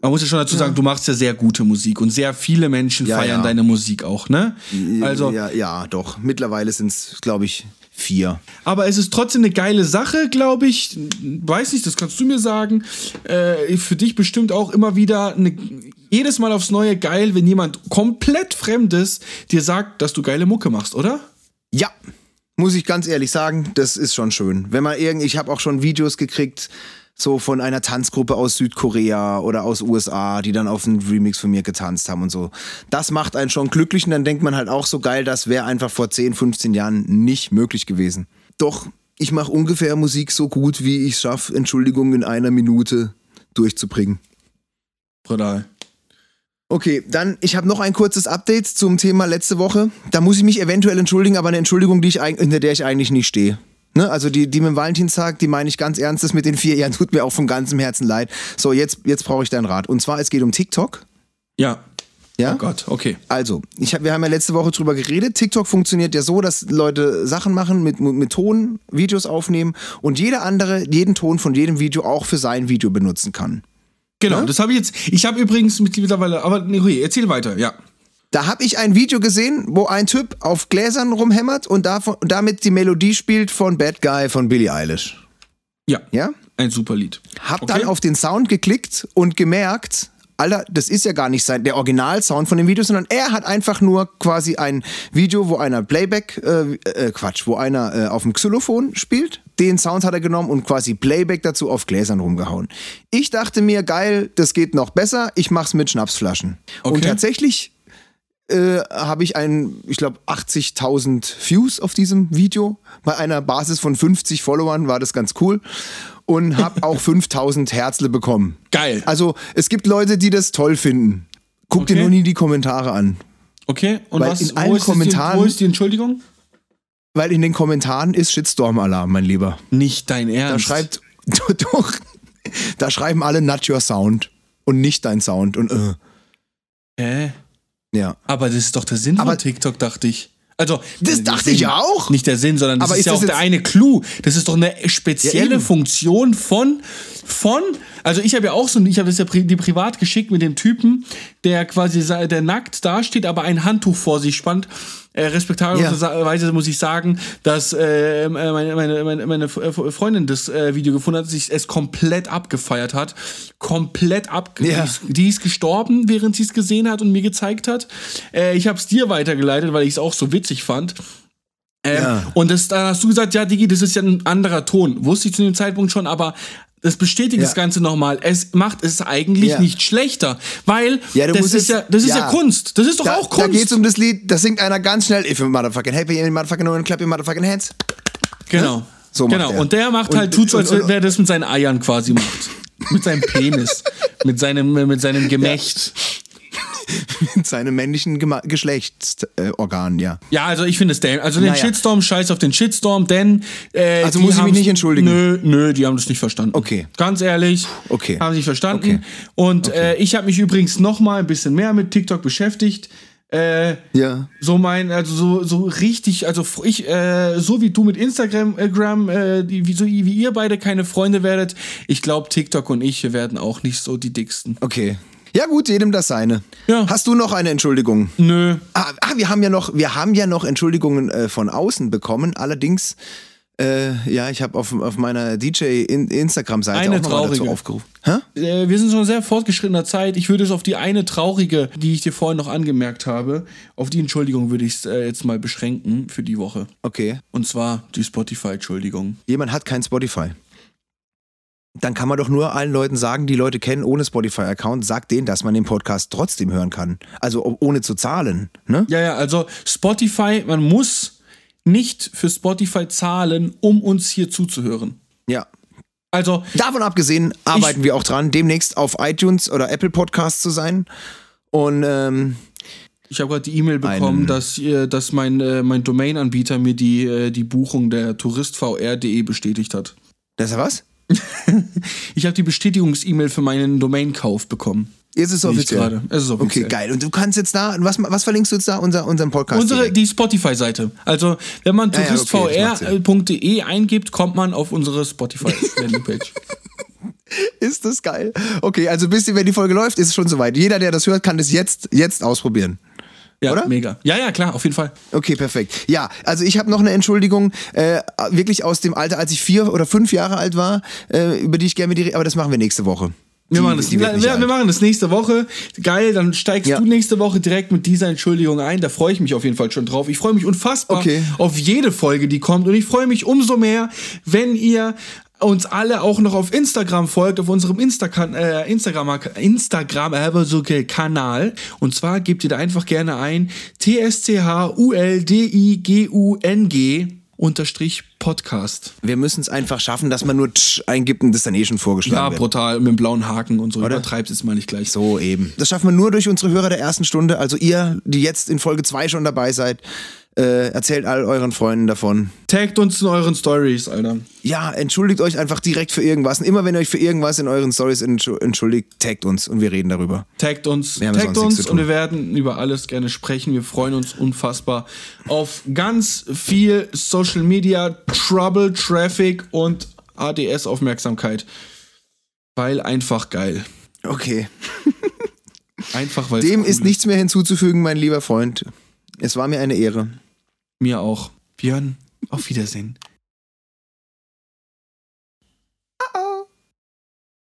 Man muss ja schon dazu sagen, du machst ja sehr gute Musik und sehr viele Menschen Ja, feiern ja. deine Musik auch, ne? Also, ja, ja, doch. Mittlerweile sind es, glaube ich, vier. aber es ist trotzdem eine geile Sache, glaube ich. Weiß nicht, das kannst du mir sagen. Äh, für dich bestimmt auch immer wieder eine, jedes Mal aufs Neue geil, wenn jemand komplett Fremdes dir sagt, dass du geile Mucke machst, oder? Ja, muss ich ganz ehrlich sagen, das ist schon schön. Wenn man irgend, ich habe auch schon Videos gekriegt, so von einer Tanzgruppe aus Südkorea oder aus USA, die dann auf einen Remix von mir getanzt haben und so. Das macht einen schon glücklich und dann denkt man halt auch so geil, das wäre einfach vor 10, 15 Jahren nicht möglich gewesen. Doch, ich mache ungefähr Musik so gut, wie ich schaffe, Entschuldigung in einer Minute durchzubringen. Brutal. Okay, dann, ich habe noch ein kurzes Update zum Thema letzte Woche. Da muss ich mich eventuell entschuldigen, aber eine Entschuldigung, die ich, hinter der ich eigentlich nicht stehe. Ne? Also die, die mit dem Valentinstag, die meine ich ganz ernst, das mit den vier Jahren tut mir auch von ganzem Herzen leid. So, jetzt, jetzt brauche ich deinen Rat. Und zwar, es geht um TikTok. Ja. Ja? Oh Gott, okay. Also, ich hab, wir haben ja letzte Woche drüber geredet. TikTok funktioniert ja so, dass Leute Sachen machen, mit, mit Ton, Videos aufnehmen und jeder andere jeden Ton von jedem Video auch für sein Video benutzen kann. Genau, Ja? das habe ich jetzt. Ich habe übrigens mittlerweile, aber nee, erzähl weiter, ja. Da habe ich ein Video gesehen, wo ein Typ auf Gläsern rumhämmert und davon, damit die Melodie spielt von Bad Guy von Billie Eilish. Ja. Ja? Ein super Lied. Hab Okay. dann auf den Sound geklickt und gemerkt, Alter, das ist ja gar nicht sein, der Originalsound von dem Video, sondern er hat einfach nur quasi ein Video, wo einer Playback, äh, äh, Quatsch, wo einer äh, auf dem Xylophon spielt. Den Sound hat er genommen und quasi Playback dazu auf Gläsern rumgehauen. Ich dachte mir, geil, das geht noch besser, ich mach's mit Schnapsflaschen. Und Okay. tatsächlich äh, habe ich ein, ich glaube, 80.000 Views auf diesem Video. Bei einer Basis von 50 Followern war das ganz cool. Und habe auch 5000 Herzle bekommen. Geil. Also es gibt Leute, die das toll finden. Guck dir Okay. nur nie die Kommentare an. Okay, und Weil was in wo allen ist das Kommentaren- Die, wo ist die Entschuldigung? Weil in den Kommentaren ist Shitstorm-Alarm, mein Lieber. Nicht dein Da Ernst. schreibt, doch, da schreiben alle not your sound und nicht dein Sound und äh, Hä? Ja. Aber das ist doch der Sinn Aber- von TikTok, dachte ich. Also, Das der dachte Sinn, ich auch. Nicht der Sinn, sondern das Aber ist ist ja auch der eine Clou. Das ist doch eine Ja, spezielle eben. Funktion von, von, also ich habe ja auch so, ich habe das ja pri die privat geschickt mit dem Typen, der quasi, der nackt dasteht, aber ein Handtuch vor sich spannt. Äh, respektablerweise muss ich sagen, dass äh, meine, meine, meine, meine F- Freundin das äh, Video gefunden hat, sich es komplett abgefeiert hat. Komplett ab. Ja. Die, ist, die ist gestorben, während sie es gesehen hat und mir gezeigt hat. Äh, ich habe es dir weitergeleitet, weil ich es auch so witzig fand. Ähm, Ja. Und das, dann hast du gesagt, ja, Digi, das ist ja ein anderer Ton. Wusste ich zu dem Zeitpunkt schon, aber das bestätigt Ja. das Ganze nochmal. Es macht es eigentlich Ja. nicht schlechter, weil Ja, das, ist es- ja, das ist ja. Kunst. Das ist doch Da, auch da Kunst. geht's um das Lied, da singt einer ganz schnell If you motherfucking happy, you motherfucking know and clap your motherfucking hands. genau. So macht genau. Und der macht halt, tut so, als und- und- wäre das mit seinen Eiern quasi macht. mit seinem Penis. mit seinem, mit seinem Gemächt. Mit seinem männlichen Gema- Geschlechtsorgan, ja. Ja, also ich finde es dämlich. Also den Naja. Shitstorm, scheiß auf den Shitstorm, denn. Äh, Also muss ich mich nicht entschuldigen? Nö, nö, die haben das nicht verstanden. Okay. Ganz ehrlich. Okay. Haben sie nicht verstanden. Okay. Und Äh, ich habe mich übrigens noch mal ein bisschen mehr mit TikTok beschäftigt. Äh, Ja. so mein, also so, so richtig, also ich, äh, so wie du mit Instagram, äh, äh, die, wie, so wie ihr beide keine Freunde werdet, ich glaube, TikTok und ich werden auch nicht so die dicksten. Okay. Ja gut, jedem das seine. Ja. Hast du noch eine Entschuldigung? Nö. Ah, ah, wir haben ja noch, wir haben ja noch Entschuldigungen äh, von außen bekommen. Allerdings, äh, ja, ich habe auf, auf meiner DJ in, Instagram-Seite Eine auch noch mal dazu traurige. aufgerufen. Äh, wir sind schon sehr fortgeschrittener Zeit. Ich würde es auf die eine traurige, die ich dir vorhin noch angemerkt habe, auf die Entschuldigung würde ich es äh, jetzt mal beschränken für die Woche. Okay. Und zwar die Spotify-Entschuldigung. Jemand hat kein Spotify. Dann kann man doch nur allen Leuten sagen, die Leute kennen ohne Spotify-Account, sagt denen, dass man den Podcast trotzdem hören kann. Also o- ohne zu zahlen. Ne? Ja, ja, also Spotify, man muss nicht für Spotify zahlen, um uns hier zuzuhören. Ja. Also, Davon abgesehen arbeiten wir auch dran, demnächst auf iTunes oder Apple Podcasts zu sein. Und ähm, ich habe gerade die E-Mail bekommen, dass, dass mein, äh, mein Domain-Anbieter mir die, äh, die Buchung der touristvr.de bestätigt hat. das ist ja was? Ich habe die Bestätigungs-E-Mail für meinen Domain-Kauf bekommen. Jetzt ist es offiziell. gerade. Es ist offiziell. Okay, geil. Und du kannst jetzt da, was, was verlinkst du jetzt da? Unser, unseren Podcast? Unsere, direkt? die Spotify-Seite. Also, wenn man Ja, ja, touristvr.de eingibt, kommt man auf unsere Spotify-Landingpage. Ist das geil? Okay, also bis wenn die Folge läuft, ist es schon soweit. Jeder, der das hört, kann das jetzt, jetzt ausprobieren. Ja, Oder? mega. Ja, ja, klar, auf jeden Fall. Okay, perfekt. Ja, also ich habe noch eine Entschuldigung, äh, wirklich aus dem Alter, als ich vier oder fünf Jahre alt war, äh, über die ich gerne mit dir rede, aber das machen wir nächste Woche. Wir Die- machen, das, wir, wir machen das nächste Woche. Geil, dann steigst Ja. du nächste Woche direkt mit dieser Entschuldigung ein. Da freue ich mich auf jeden Fall schon drauf. Ich freue mich unfassbar Okay. auf jede Folge, die kommt. Und ich freue mich umso mehr, wenn ihr uns alle auch noch auf Instagram folgt, auf unserem Instagram, äh, Instagram, Instagram okay, Kanal. Und zwar gebt ihr da einfach gerne ein T-S-C-H-U-L-D-I-G-U-N-G unterstrich Podcast. Wir müssen es einfach schaffen, dass man nur tsch eingibt und das dann eh schon vorgeschlagen Ja, wird. brutal, mit dem blauen Haken und so. Übertreib's jetzt mal nicht gleich. So eben. Das schaffen wir nur durch unsere Hörer der ersten Stunde. Also ihr, die jetzt in Folge 2 schon dabei seid, äh, erzählt all euren Freunden davon. Taggt uns in euren Stories, Alter. Ja, entschuldigt euch einfach direkt für irgendwas. Und immer wenn ihr euch für irgendwas in euren Stories entschu- entschuldigt, taggt uns und wir reden darüber. Taggt uns, nichts uns und wir werden über alles gerne sprechen. Wir freuen uns unfassbar auf ganz viel Social Media, Trouble, Traffic und ADS-Aufmerksamkeit. Weil einfach geil. Okay. Einfach weil Dem cool ist nichts mehr hinzuzufügen, mein lieber Freund. Es war mir eine Ehre. Mir auch. Björn, auf Wiedersehen.